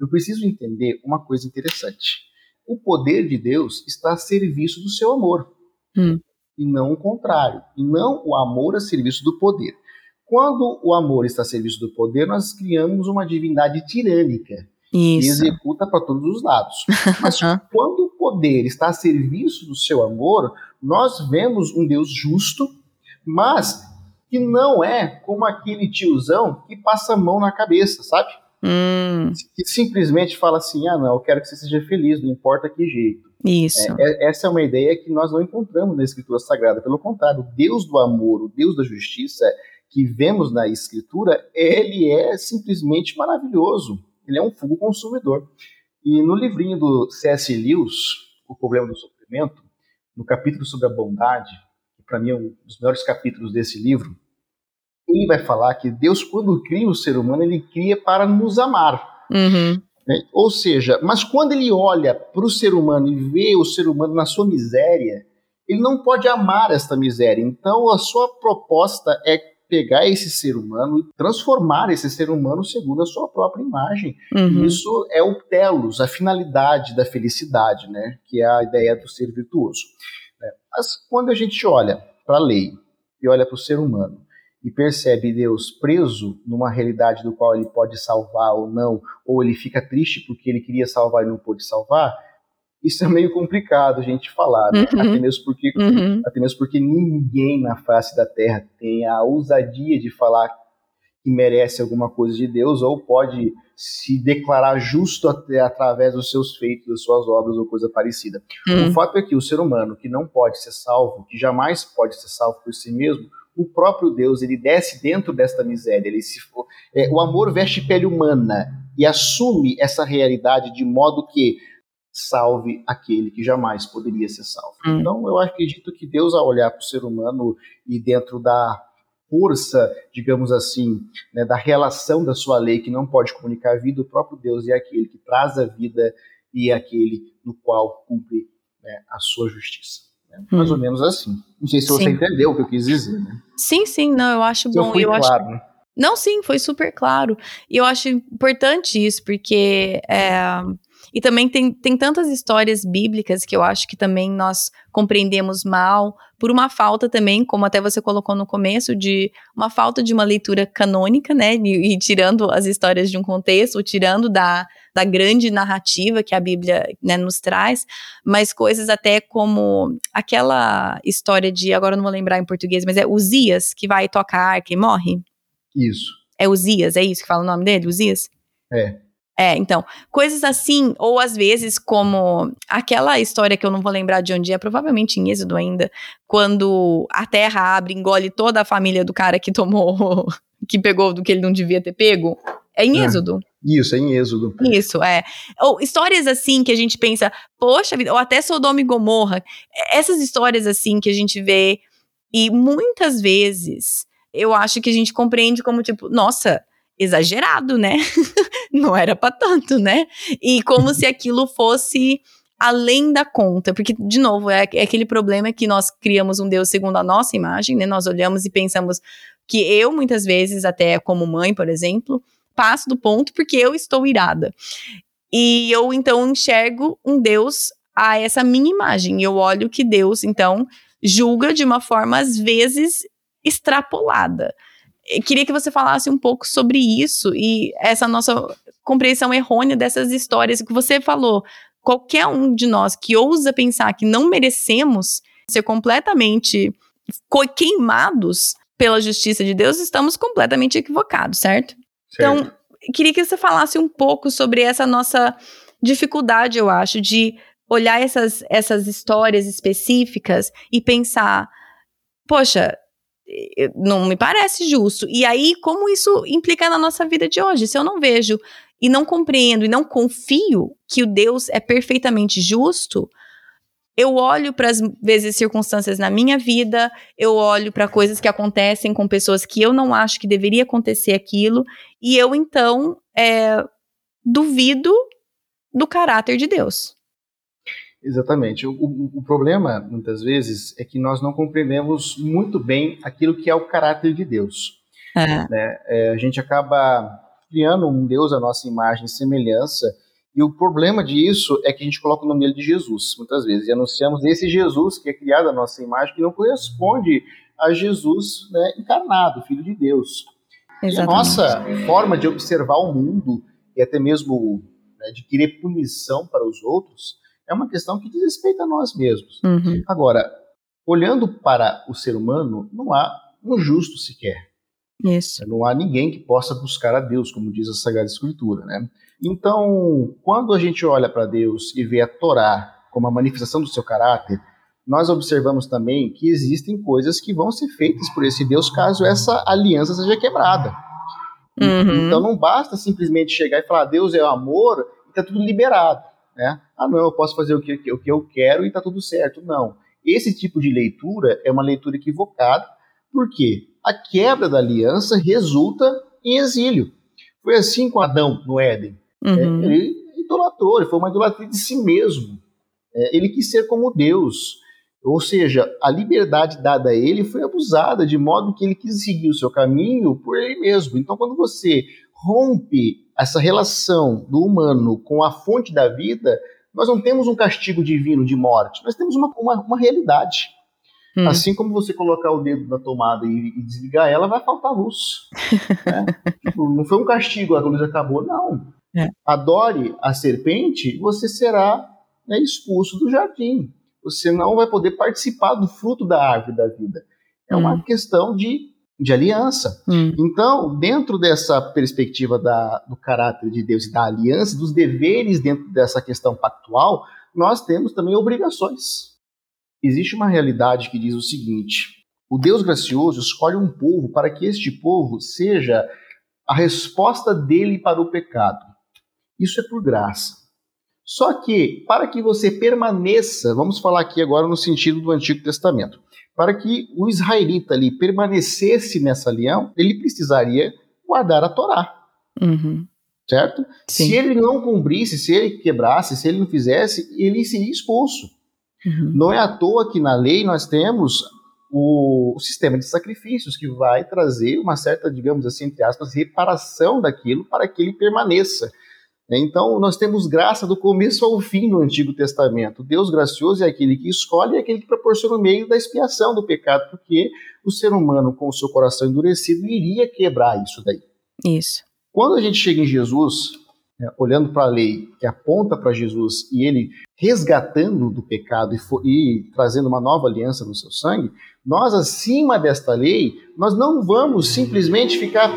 eu preciso entender uma coisa interessante. O poder de Deus está a serviço do seu amor. Hum. E não o contrário. E não o amor a serviço do poder. Quando o amor está a serviço do poder, nós criamos uma divindade tirânica. Isso. Que executa para todos os lados. [laughs] Mas quando o poder está a serviço do seu amor, nós vemos um Deus justo, mas que não é como aquele tiozão que passa a mão na cabeça, sabe? Hum. Que simplesmente fala assim: ah, não, eu quero que você seja feliz, não importa que jeito. Isso. É, é, essa é uma ideia que nós não encontramos na Escritura Sagrada. Pelo contrário, o Deus do amor, o Deus da justiça que vemos na Escritura, ele é simplesmente maravilhoso. Ele é um fogo consumidor. E no livrinho do C.S. Lewis, O Problema do Sofrimento, no capítulo sobre a bondade, que para mim é um dos melhores capítulos desse livro, ele vai falar que Deus, quando cria o ser humano, ele cria para nos amar. Uhum. Né? Ou seja, mas quando ele olha para o ser humano e vê o ser humano na sua miséria, ele não pode amar esta miséria. Então, a sua proposta é pegar esse ser humano e transformar esse ser humano segundo a sua própria imagem. Uhum. Isso é o telos, a finalidade da felicidade, né? que é a ideia do ser virtuoso. Né? Mas quando a gente olha para a lei e olha para o ser humano e percebe Deus preso numa realidade do qual ele pode salvar ou não, ou ele fica triste porque ele queria salvar e não pôde salvar, isso é meio complicado a gente falar, né? uhum. até, mesmo porque, uhum. até mesmo porque ninguém na face da Terra tem a ousadia de falar que merece alguma coisa de Deus ou pode se declarar justo até através dos seus feitos, das suas obras ou coisa parecida. Uhum. O fato é que o ser humano que não pode ser salvo, que jamais pode ser salvo por si mesmo, o próprio Deus ele desce dentro desta miséria. Ele se, é, o amor veste pele humana e assume essa realidade de modo que salve aquele que jamais poderia ser salvo. Hum. Então, eu acredito que Deus, ao olhar para o ser humano e dentro da força, digamos assim, né, da relação da sua lei que não pode comunicar a vida, o próprio Deus é aquele que traz a vida e é aquele no qual cumpre né, a sua justiça. Hum. Mais ou menos assim. Não sei se sim. você entendeu o que eu quis dizer. Né? Sim, sim, não, eu acho bom. Eu fui eu claro, acho... né? Não, sim, foi super claro. E eu acho importante isso, porque é, e também tem, tem tantas histórias bíblicas que eu acho que também nós compreendemos mal, por uma falta também, como até você colocou no começo, de uma falta de uma leitura canônica, né? E, e tirando as histórias de um contexto, tirando da, da grande narrativa que a Bíblia né, nos traz, mas coisas até como aquela história de, agora não vou lembrar em português, mas é Uzias, que vai tocar arca e morre? Isso. É Uzias, é isso que fala o nome dele? Uzias? É. É, então, coisas assim, ou às vezes como aquela história que eu não vou lembrar de onde é, provavelmente em Êxodo ainda, quando a terra abre, engole toda a família do cara que tomou, [laughs] que pegou do que ele não devia ter pego. É em é. Êxodo. Isso, é em Êxodo. Isso, é. Ou histórias assim que a gente pensa, poxa vida, ou até Sodoma e Gomorra. Essas histórias assim que a gente vê, e muitas vezes eu acho que a gente compreende como tipo, nossa, exagerado, né? [laughs] não era para tanto, né? E como se aquilo fosse além da conta, porque, de novo, é, é, aquele problema que nós criamos um Deus segundo a nossa imagem, né? Nós olhamos e pensamos que eu, muitas vezes, até como mãe, por exemplo, passo do ponto porque eu estou irada. E eu, então, enxergo um Deus a essa minha imagem. Eu olho que Deus, então, julga de uma forma, às vezes, extrapolada queria que você falasse um pouco sobre isso e essa nossa compreensão errônea dessas histórias que você falou. Qualquer um de nós que ousa pensar que não merecemos ser completamente queimados pela justiça de Deus, estamos completamente equivocados, certo? certo? Então, queria que você falasse um pouco sobre essa nossa dificuldade, eu acho, de olhar essas, essas histórias específicas e pensar, poxa, não me parece justo. E aí, como isso implica na nossa vida de hoje? Se eu não vejo e não compreendo e não confio que o Deus é perfeitamente justo, eu olho para as vezes circunstâncias na minha vida, eu olho para coisas que acontecem com pessoas que eu não acho que deveria acontecer aquilo, e eu então é, duvido do caráter de Deus. Exatamente. O, o, o, problema, muitas vezes, é que nós não compreendemos muito bem aquilo que é o caráter de Deus. É. Né? É, a gente acaba criando um Deus à nossa imagem e semelhança, e o problema disso é que a gente coloca o nome dele de Jesus, muitas vezes, e anunciamos esse Jesus que é criado à nossa imagem, que não corresponde a Jesus né, encarnado, Filho de Deus. Exatamente. E a nossa forma de observar o mundo, e até mesmo né, de querer punição para os outros, é uma questão que diz respeito a nós mesmos. Uhum. Agora, olhando para o ser humano, não há um justo sequer. Isso. Não há ninguém que possa buscar a Deus, como diz a Sagrada Escritura, né? Então, quando a gente olha para Deus e vê a Torá como a manifestação do seu caráter, nós observamos também que existem coisas que vão ser feitas por esse Deus caso essa aliança seja quebrada. Uhum. Então não basta simplesmente chegar e falar Deus é o amor e está tudo liberado. Né? Ah, não, eu posso fazer o que, o que eu quero e está tudo certo. Não. Esse tipo de leitura é uma leitura equivocada, porque a quebra da aliança resulta em exílio. Foi assim com Adão no Éden. Uhum. É, ele idolatrou, ele foi uma idolatria de si mesmo. É, ele quis ser como Deus. Ou seja, a liberdade dada a ele foi abusada, de modo que ele quis seguir o seu caminho por ele mesmo. Então, quando você rompe essa relação do humano com a fonte da vida, nós não temos um castigo divino de morte, nós temos uma, uma, uma realidade. Hum. Assim como você colocar o dedo na tomada e, e desligar ela, vai faltar luz. [laughs] né? tipo, não foi um castigo, a luz acabou, não. É. Adore a serpente, você será né, expulso do jardim. Você não vai poder participar do fruto da árvore da vida. É uma hum. questão de de aliança. Hum. Então, dentro dessa perspectiva da, do caráter de Deus e da aliança, dos deveres dentro dessa questão pactual, nós temos também obrigações. Existe uma realidade que diz o seguinte: o Deus gracioso escolhe um povo para que este povo seja a resposta dele para o pecado. Isso é por graça. Só que, para que você permaneça, vamos falar aqui agora no sentido do Antigo Testamento para que o israelita ali permanecesse nessa aliança, ele precisaria guardar a Torá. Uhum. Certo? Sim. Se ele não cumprisse, se ele quebrasse, se ele não fizesse, ele seria expulso. Uhum. Não é à toa que na lei nós temos o, o, sistema de sacrifícios que vai trazer uma certa, digamos assim, entre aspas, reparação daquilo para que ele permaneça. Então, nós temos graça do começo ao fim no Antigo Testamento. Deus gracioso é aquele que escolhe e é aquele que proporciona o meio da expiação do pecado, porque o ser humano, com o seu coração endurecido, iria quebrar isso daí. Isso. Quando a gente chega em Jesus, né, olhando para a lei que aponta para Jesus e ele resgatando do pecado e, e trazendo uma nova aliança no seu sangue, nós, acima desta lei, nós não vamos simplesmente ficar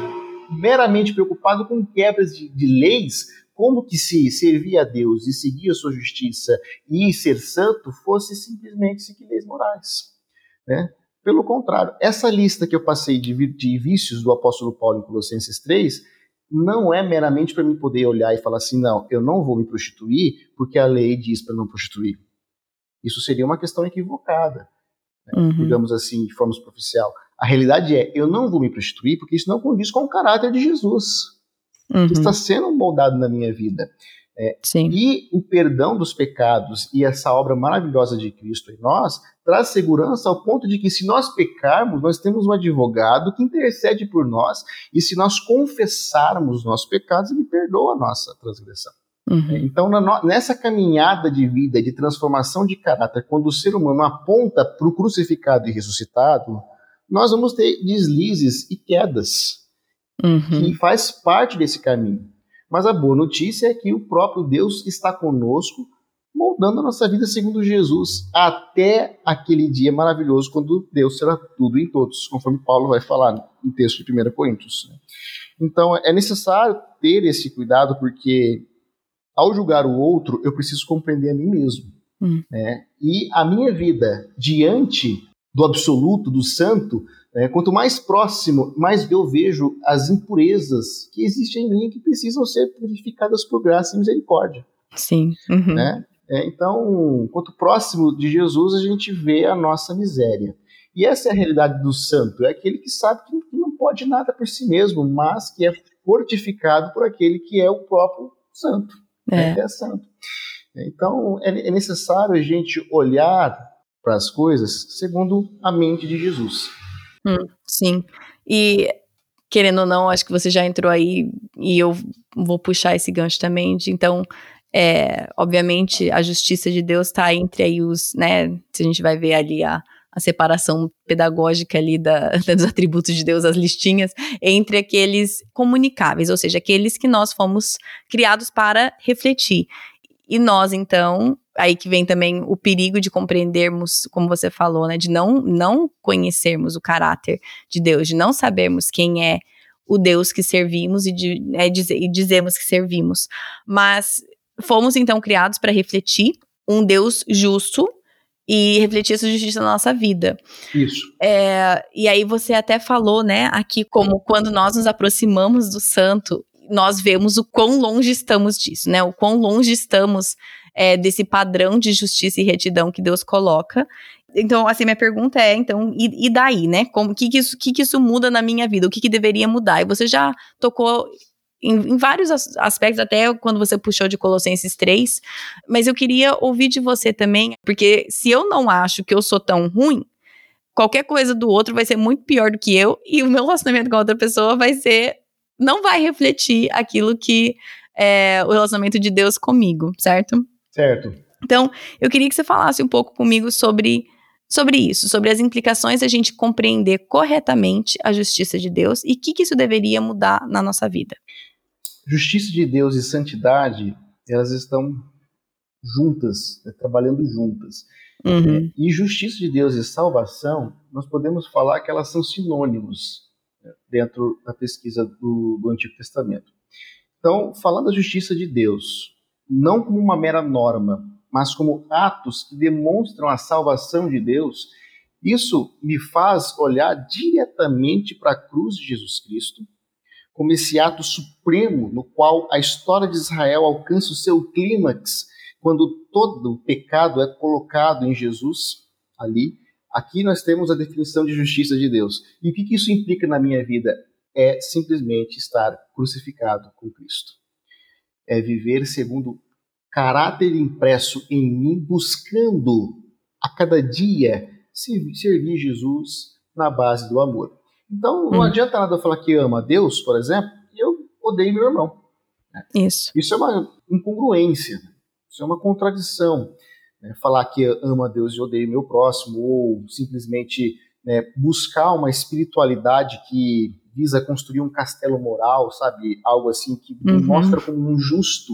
meramente preocupado com quebras de, de leis como que se servir a Deus e seguir a sua justiça e ser santo fosse simplesmente seguir leis morais. Né? Pelo contrário, essa lista que eu passei de, de vícios do apóstolo Paulo em Colossenses 3 não é meramente para mim poder olhar e falar assim, não, eu não vou me prostituir porque a lei diz para não prostituir. Isso seria uma questão equivocada, né? uhum. digamos assim, de forma superficial. A realidade é, eu não vou me prostituir porque isso não condiz com o caráter de Jesus, uhum. que está sendo moldado na minha vida. É, e o perdão dos pecados e essa obra maravilhosa de Cristo em nós traz segurança ao ponto de que, se nós pecarmos, nós temos um advogado que intercede por nós, e se nós confessarmos os nossos pecados, ele perdoa a nossa transgressão. Uhum. Então, na, nessa caminhada de vida, de transformação de caráter, quando o ser humano aponta para o crucificado e ressuscitado, nós vamos ter deslizes e quedas, uhum. que faz parte desse caminho. Mas a boa notícia é que o próprio Deus está conosco, moldando a nossa vida segundo Jesus, até aquele dia maravilhoso quando Deus será tudo em todos, conforme Paulo vai falar no texto de 1 Coríntios. Né? Então é necessário ter esse cuidado, porque ao julgar o outro, eu preciso compreender a mim mesmo. Hum. Né? E a minha vida diante do absoluto, do santo, é, quanto mais próximo, mais eu vejo as impurezas que existem em mim que precisam ser purificadas por graça e misericórdia. Sim. Uhum. Né? É, então, quanto próximo de Jesus, a gente vê a nossa miséria. E essa é a realidade do santo, é aquele que sabe que não pode nada por si mesmo, mas que é fortificado por aquele que é o próprio santo, né? é, que é santo. Então, é, é necessário a gente olhar para as coisas segundo a mente de Jesus. Hum, sim. E querendo ou não, acho que você já entrou aí e eu vou puxar esse gancho também. De, então, é, obviamente, a justiça de Deus está entre aí os, né? Se a gente vai ver ali a, a separação pedagógica ali da, [laughs] dos atributos de Deus, as listinhas, entre aqueles comunicáveis, ou seja, aqueles que nós fomos criados para refletir. E nós, então, aí que vem também o perigo de compreendermos, como você falou, né, de não, não conhecermos o caráter de Deus, de não sabermos quem é o Deus que servimos e, de, é, dizer, e dizemos que servimos. Mas fomos então criados para refletir um Deus justo e refletir essa justiça na nossa vida. Isso. É, e aí você até falou, né, aqui como quando nós nos aproximamos do santo, nós vemos o quão longe estamos disso, né? O quão longe estamos é, desse padrão de justiça e retidão que Deus coloca. Então, assim, minha pergunta é, então, e, e daí, né? Como que que isso, que que isso muda na minha vida? O que, que deveria mudar? E você já tocou em, em, vários aspectos, até quando você puxou de Colossenses 3, mas eu queria ouvir de você também, porque se eu não acho que eu sou tão ruim, qualquer coisa do outro vai ser muito pior do que eu, e o meu relacionamento com a outra pessoa vai ser. não vai refletir aquilo que é o relacionamento de Deus comigo, certo? Certo. Então, eu queria que você falasse um pouco comigo sobre, sobre isso, sobre as implicações da gente compreender corretamente a justiça de Deus e o que, que isso deveria mudar na nossa vida. Justiça de Deus e santidade, elas estão juntas, né, trabalhando juntas. Uhum. E justiça de Deus e salvação, nós podemos falar que elas são sinônimos né, dentro da pesquisa do, do Antigo Testamento. Então, falando da justiça de Deus, não como uma mera norma, mas como atos que demonstram a salvação de Deus, isso me faz olhar diretamente para a cruz de Jesus Cristo, como esse ato supremo no qual a história de Israel alcança o seu clímax, quando todo o pecado é colocado em Jesus ali. Aqui nós temos a definição de justiça de Deus. E o que isso implica na minha vida? É simplesmente estar crucificado com Cristo é viver segundo caráter impresso em mim, buscando a cada dia servir Jesus na base do amor. Então, não hum. adianta nada eu falar que ama Deus, por exemplo, e eu odeio meu irmão. Né? Isso. Isso é uma incongruência, isso é uma contradição. Né? Falar que ama Deus e odeio meu próximo, ou simplesmente né, buscar uma espiritualidade que visa construir um castelo moral, sabe? Algo assim que uhum. mostra como um justo,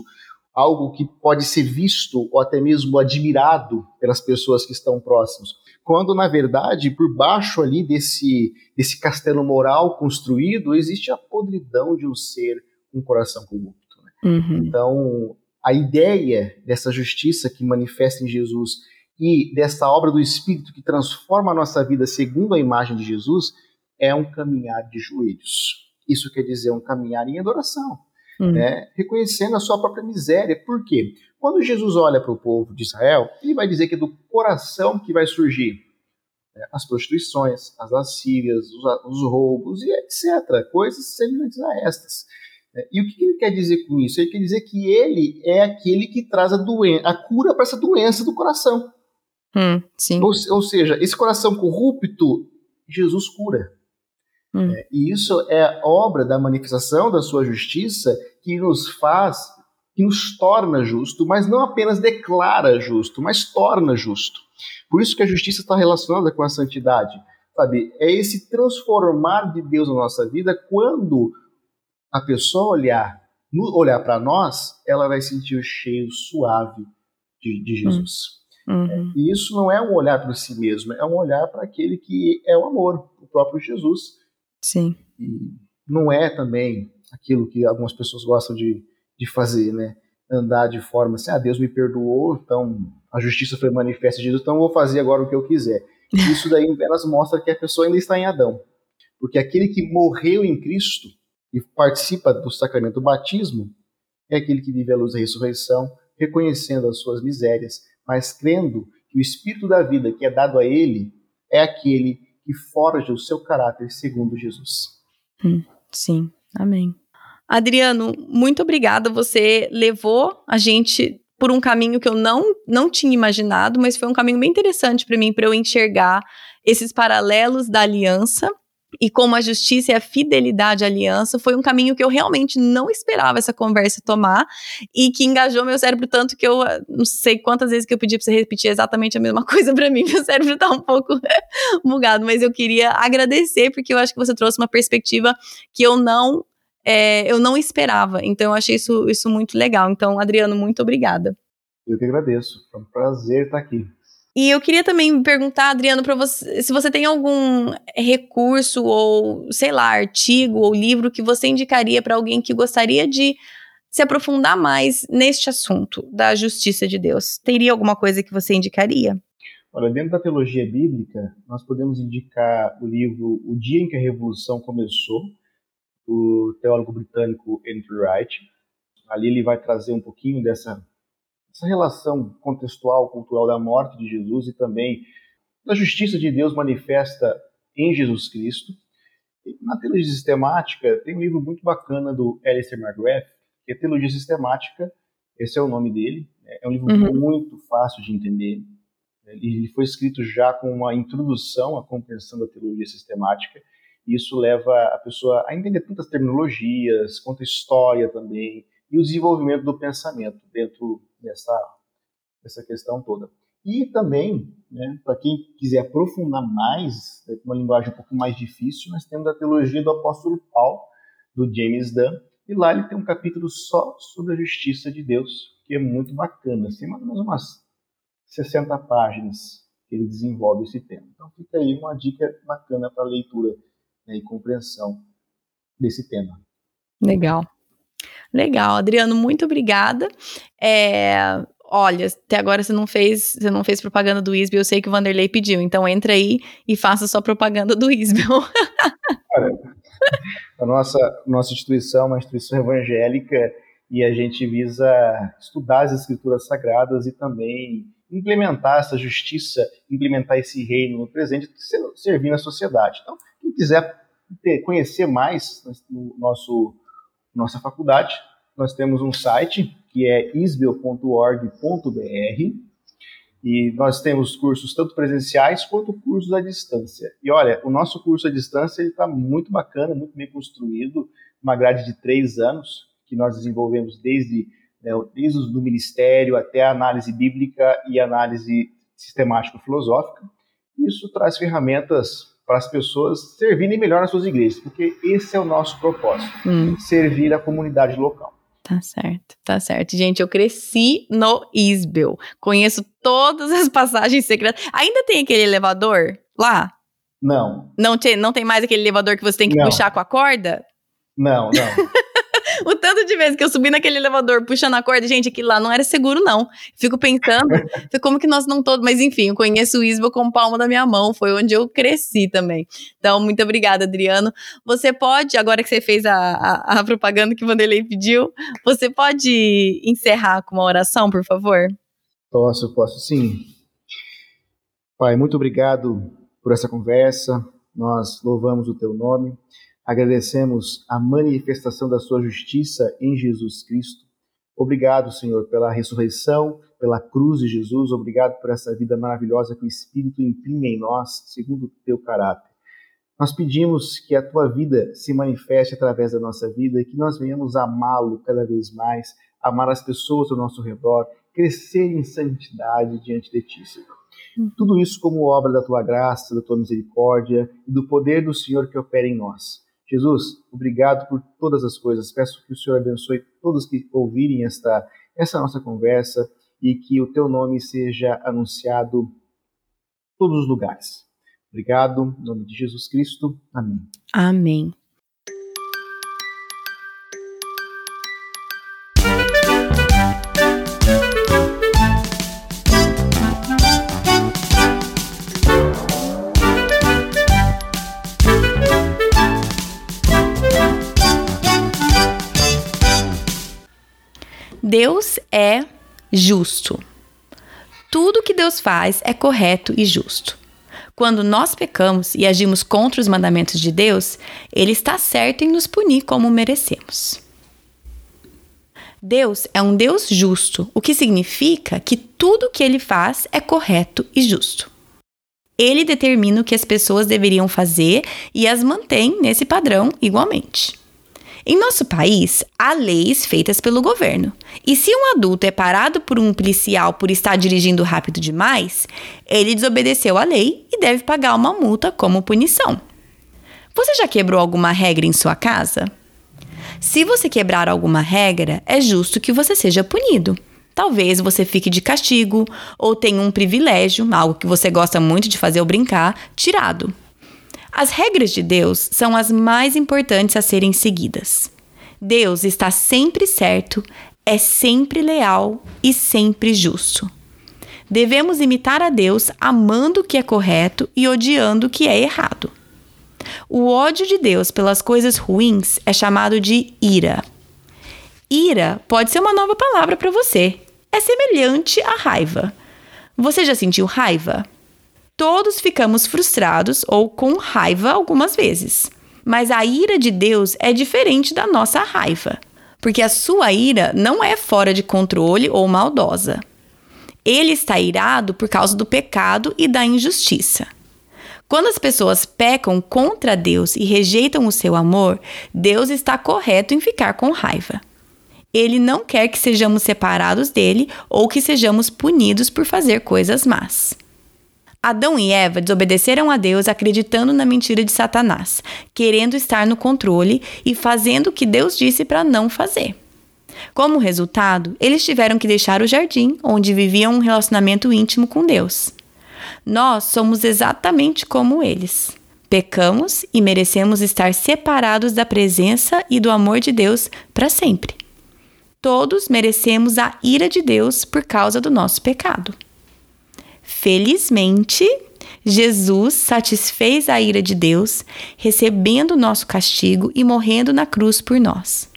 algo que pode ser visto ou até mesmo admirado pelas pessoas que estão próximas. Quando, na verdade, por baixo ali desse, desse castelo moral construído, existe a podridão de um ser com um coração corrupto. Né? Uhum. Então, a ideia dessa justiça que manifesta em Jesus e dessa obra do Espírito que transforma a nossa vida segundo a imagem de Jesus é um caminhar de joelhos. Isso quer dizer um caminhar em adoração, uhum. né? reconhecendo a sua própria miséria. Por quê? Quando Jesus olha para o povo de Israel, ele vai dizer que é do coração que vai surgir né, as prostituições, as lascívias, os, os roubos e etc. Coisas semelhantes a estas. É, e o que ele quer dizer com isso? Ele quer dizer que ele é aquele que traz a, doen a cura para essa doença do coração. Hum, ou, ou, seja, esse coração corrupto, Jesus cura. Hum. É, e isso é obra da manifestação da sua justiça que nos faz, que nos torna justo, mas não apenas declara justo, mas torna justo. Por isso que a justiça está relacionada com a santidade. Sabe? É esse transformar de Deus na nossa vida quando a pessoa olhar, olhar para nós, ela vai sentir o cheiro suave de, de Jesus. Uhum. É, e isso não é um olhar para si mesmo, é um olhar para aquele que é o amor, o próprio Jesus. Sim. E não é também aquilo que algumas pessoas gostam de, de fazer, né? Andar de forma assim, ah, Deus me perdoou, então a justiça foi manifesta em Jesus, então eu vou fazer agora o que eu quiser. [laughs] Isso daí apenas mostra que a pessoa ainda está em Adão. Porque aquele que morreu em Cristo, e participa do sacramento do batismo é aquele que vive a luz da ressurreição, reconhecendo as suas misérias, mas crendo que o espírito da vida que é dado a ele é aquele que forja o seu caráter segundo Jesus. Hum, sim, amém. Adriano, muito obrigada. Você levou a gente por um caminho que eu não, não tinha imaginado, mas foi um caminho bem interessante para mim, para eu enxergar esses paralelos da aliança e como a justiça e a fidelidade à aliança foi um caminho que eu realmente não esperava essa conversa tomar e que engajou meu cérebro tanto que eu ah, não sei quantas vezes que eu pedi para você repetir exatamente a mesma [laughs] coisa para mim, meu cérebro tá um pouco [laughs] bugado, mas eu queria agradecer porque eu acho que você trouxe uma perspectiva que eu não é, eu não esperava, então eu achei isso, isso muito legal. Então, Adriano, muito obrigada. Eu que agradeço, foi um prazer estar aqui. E eu queria também perguntar, Adriano, para você, se você tem algum recurso ou, sei lá, artigo ou livro que você indicaria para alguém que gostaria de se aprofundar mais neste assunto da justiça de Deus. Teria alguma coisa que você indicaria? Olha, dentro da teologia bíblica, nós podemos indicar o livro O Dia em que a Revolução Começou, do teólogo britânico Andrew Wright. Ali ele vai trazer um pouquinho dessa essa relação contextual, cultural da morte de Jesus e também da justiça de Deus manifesta em Jesus Cristo. na teologia sistemática, tem um livro muito bacana do Alistair McGrath, que é Teologia Sistemática, esse é o nome dele. É um livro uhum. muito fácil de entender. Ele foi escrito já com uma introdução à compreensão da teologia sistemática, e isso leva a pessoa a entender tantas terminologias, quanto a história também, e o desenvolvimento do pensamento dentro dessa, dessa questão toda. E também, né, para quem quiser aprofundar mais, né, uma linguagem um pouco mais difícil, nós temos a teologia do apóstolo Paulo, do James Dunn, e lá ele tem um capítulo só sobre a justiça de Deus, que é muito bacana, assim, mais ou menos umas 60 páginas que ele desenvolve esse tema. Então fica aí uma dica bacana para leitura né, e compreensão desse tema. Legal. Legal, Adriano, muito obrigada. É, olha, até agora você não fez, você não fez propaganda do ISB, eu sei que o Vanderlei pediu, então entra aí e faça sua propaganda do ISB. a nossa, nossa instituição é uma instituição evangélica e a gente visa estudar as escrituras sagradas e também implementar essa justiça, implementar esse reino no presente, servir na sociedade. Então, quem quiser conhecer mais no nosso nossa faculdade. Nós temos um site que é isbel.org.br e nós temos cursos tanto presenciais quanto cursos à distância. E olha, o nosso curso à distância está muito bacana, muito bem construído, uma grade de três anos que nós desenvolvemos desde, né, desde o do ministério até a análise bíblica e análise sistemático-filosófica. Isso traz ferramentas para as pessoas servirem melhor nas suas igrejas, porque esse é o nosso propósito, hum. servir a comunidade local. Tá certo, tá certo. Gente, eu cresci no Isbel. Conheço todas as [laughs] passagens secretas. Ainda tem aquele elevador lá? Não. Não tem, não tem mais aquele elevador que você tem que não. puxar com a corda? Não, não. [laughs] o tanto de vezes que eu subi naquele elevador puxando a corda, gente, aquilo lá não era seguro, não. Fico pensando, [laughs] como que nós não todos. Mas enfim, eu conheço o Isbo com palma da minha mão, foi onde eu cresci também. Então, muito obrigada, Adriano. Você pode, agora que você fez a, a, a propaganda que o Vanderlei pediu, você pode encerrar com uma oração, por favor? Posso, posso sim. Pai, muito obrigado por essa conversa. Nós louvamos o teu nome. Agradecemos a manifestação da sua justiça em Jesus Cristo. Obrigado, Senhor, pela ressurreição, pela cruz de Jesus. Obrigado por essa vida maravilhosa que o Espírito imprime em nós, segundo o teu caráter. Nós pedimos que a tua vida se manifeste através da nossa vida e que nós venhamos amá-lo cada vez mais, amar as pessoas ao nosso redor, crescer em santidade diante de ti, Senhor. Hum. Tudo isso como obra da tua graça, da tua misericórdia e do poder do Senhor que opera em nós. Jesus, obrigado por todas as coisas. Peço que o Senhor abençoe todos que ouvirem esta, essa nossa conversa e que o teu nome seja anunciado em todos os lugares. Obrigado, em nome de Jesus Cristo. Amém. Amém. Deus é justo. Tudo que Deus faz é correto e justo. Quando nós pecamos e agimos contra os mandamentos de Deus, Ele está certo em nos punir como merecemos. Deus é um Deus justo, o que significa que tudo que ele faz é correto e justo. Ele determina o que as pessoas deveriam fazer e as mantém nesse padrão igualmente. Em nosso país, há leis feitas pelo governo. E se um adulto é parado por um policial por estar dirigindo rápido demais, ele desobedeceu a lei e deve pagar uma multa como punição. Você já quebrou alguma regra em sua casa? Se você quebrar alguma regra, é justo que você seja punido. Talvez você fique de castigo ou tenha um privilégio, algo que você gosta muito de fazer ou brincar, tirado. As regras de Deus são as mais importantes a serem seguidas. Deus está sempre certo, é sempre leal e sempre justo. Devemos imitar a Deus amando o que é correto e odiando o que é errado. O ódio de Deus pelas coisas ruins é chamado de ira. Ira pode ser uma nova palavra para você. É semelhante à raiva. Você já sentiu raiva? Todos ficamos frustrados ou com raiva algumas vezes. Mas a ira de Deus é diferente da nossa raiva, porque a sua ira não é fora de controle ou maldosa. Ele está irado por causa do pecado e da injustiça. Quando as pessoas pecam contra Deus e rejeitam o seu amor, Deus está correto em ficar com raiva. Ele não quer que sejamos separados dele ou que sejamos punidos por fazer coisas más. Adão e Eva desobedeceram a Deus acreditando na mentira de Satanás, querendo estar no controle e fazendo o que Deus disse para não fazer. Como resultado, eles tiveram que deixar o jardim, onde viviam um relacionamento íntimo com Deus. Nós somos exatamente como eles. Pecamos e merecemos estar separados da presença e do amor de Deus para sempre. Todos merecemos a ira de Deus por causa do nosso pecado. Felizmente, Jesus satisfez a ira de Deus, recebendo o nosso castigo e morrendo na cruz por nós.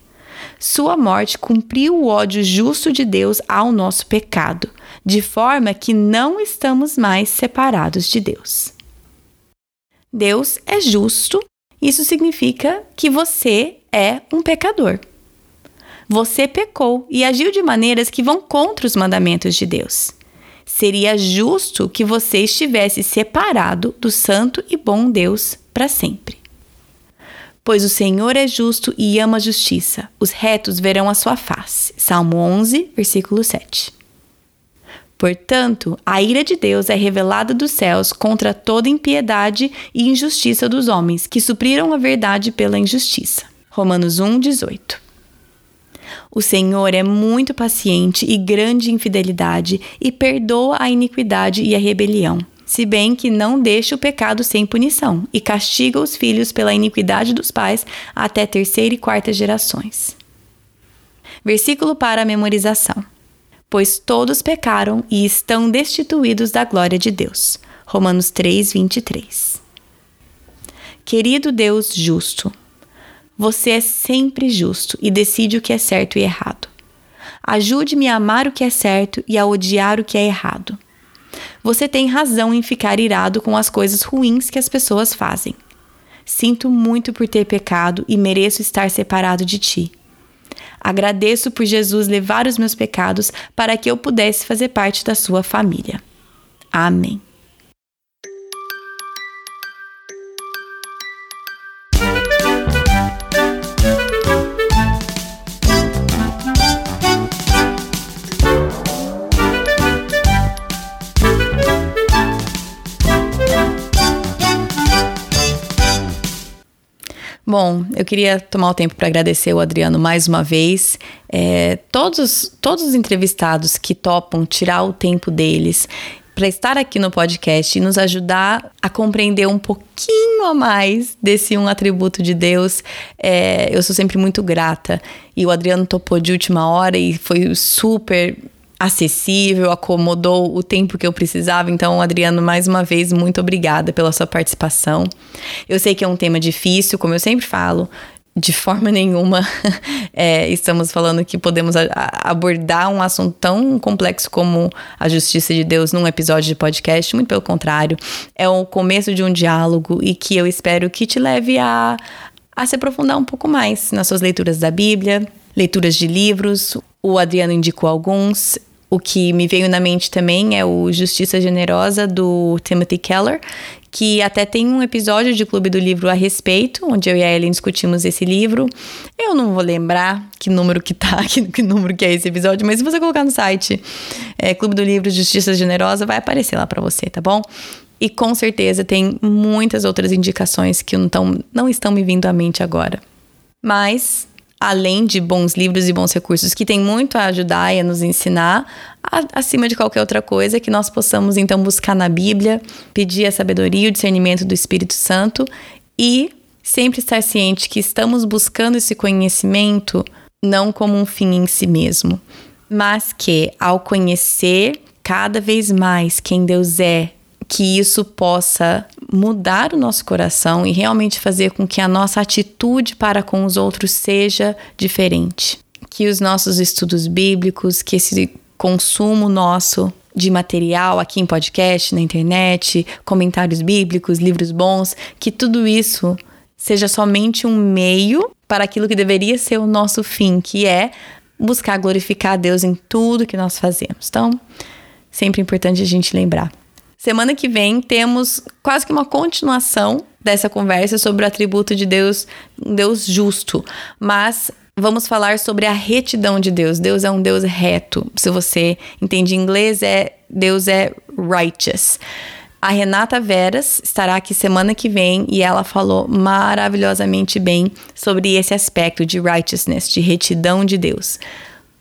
Sua morte cumpriu o ódio justo de Deus ao nosso pecado, de forma que não estamos mais separados de Deus. Deus é justo, isso significa que você é um pecador. Você pecou e agiu de maneiras que vão contra os mandamentos de Deus. Seria justo que você estivesse separado do santo e bom Deus para sempre. Pois o Senhor é justo e ama a justiça. Os retos verão a sua face. Salmo 11, versículo 7. Portanto, a ira de Deus é revelada dos céus contra toda impiedade e injustiça dos homens que supriram a verdade pela injustiça. Romanos 1, 18. O Senhor é muito paciente e grande em fidelidade e perdoa a iniquidade e a rebelião, se bem que não deixa o pecado sem punição e castiga os filhos pela iniquidade dos pais até terceira e quarta gerações. Versículo para memorização. Pois todos pecaram e estão destituídos da glória de Deus. Romanos 3, 23. Querido Deus justo, você é sempre justo e decide o que é certo e errado. Ajude-me a amar o que é certo e a odiar o que é errado. Você tem razão em ficar irado com as coisas ruins que as pessoas fazem. Sinto muito por ter pecado e mereço estar separado de ti. Agradeço por Jesus levar os meus pecados para que eu pudesse fazer parte da sua família. Amém. Bom, eu queria tomar o tempo para agradecer o Adriano mais uma vez. É, todos, todos os entrevistados que topam tirar o tempo deles para estar aqui no podcast e nos ajudar a compreender um pouquinho a mais desse um atributo de Deus, é, eu sou sempre muito grata. E o Adriano topou de última hora e foi super acessível, acomodou o tempo que eu precisava. Então, Adriano, mais uma vez, muito obrigada pela sua participação. Eu sei que é um tema difícil, como eu sempre falo, de forma [laughs] nenhuma [laughs] é, estamos falando que podemos a, a abordar um assunto tão complexo como a justiça de Deus num episódio de podcast, muito pelo contrário, é o começo de um diálogo e que eu espero que te leve a, a se aprofundar um pouco mais nas suas leituras da Bíblia, leituras de livros. O Adriano indicou alguns. O que me veio na mente também é o Justiça Generosa do Timothy Keller, que até tem um episódio de Clube do Livro a respeito, onde eu e a Ellen discutimos esse livro. Eu não vou lembrar que número que tá, [laughs] que, que número que é esse episódio, mas se você colocar no site é, Clube do Livro Justiça Generosa, vai aparecer lá para você, tá bom? E com certeza tem muitas outras indicações que não, tão, não estão me vindo à mente agora. Mas além de bons livros e bons recursos que tem muito a ajudar e a nos ensinar, acima de qualquer outra coisa, que nós possamos então buscar na Bíblia, pedir a sabedoria e o discernimento do Espírito Santo e sempre estar ciente que estamos buscando esse conhecimento não como um fim em si mesmo, mas que ao conhecer cada vez mais quem Deus é, que isso possa mudar o nosso coração e realmente fazer com que a nossa atitude para com os outros seja diferente. Que os nossos estudos bíblicos, que esse consumo nosso de material aqui em podcast, na internet, comentários bíblicos, livros bons, que tudo isso seja somente um meio para aquilo que deveria ser o nosso fim, que é buscar glorificar a Deus em tudo que nós fazemos. Então, sempre importante a gente lembrar. Semana que vem temos quase que uma continuação dessa conversa sobre o atributo de Deus, Deus justo, mas vamos falar sobre a retidão de Deus. Deus é um Deus reto. Se você entende inglês, é Deus é righteous. A Renata Veras estará aqui semana que vem e ela falou maravilhosamente bem sobre esse aspecto de righteousness, de retidão de Deus.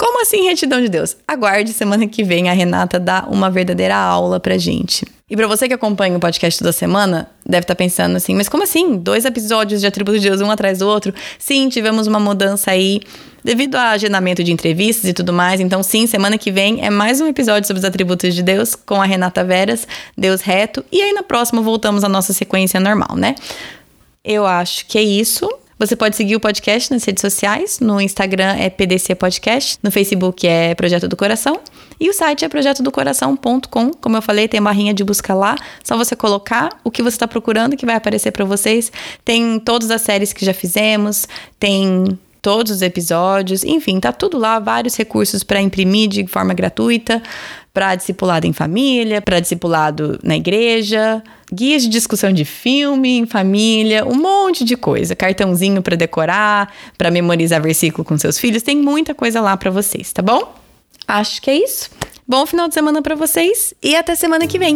Como assim retidão de Deus? Aguarde semana que vem a Renata dar uma verdadeira aula pra gente. E para você que acompanha o podcast toda semana, deve estar tá pensando assim, mas como assim? Dois episódios de Atributos de Deus um atrás do outro? Sim, tivemos uma mudança aí devido a agendamento de entrevistas e tudo mais. Então, sim, semana que vem é mais um episódio sobre os atributos de Deus com a Renata Veras, Deus reto. E aí na próxima voltamos à nossa sequência normal, né? Eu acho que é isso. Você pode seguir o podcast nas redes sociais. No Instagram é PDC Podcast, no Facebook é Projeto do Coração. E o site é projetodocoração.com. Como eu falei, tem barrinha de busca lá. Só você colocar o que você está procurando que vai aparecer para vocês. Tem todas as séries que já fizemos, tem todos os episódios, enfim, tá tudo lá, vários recursos para imprimir de forma gratuita, para discipulado em família, para discipulado na igreja, guias de discussão de filme em família, um monte de coisa, cartãozinho para decorar, para memorizar versículo com seus filhos, tem muita coisa lá para vocês, tá bom? Acho que é isso. Bom final de semana para vocês e até semana que vem.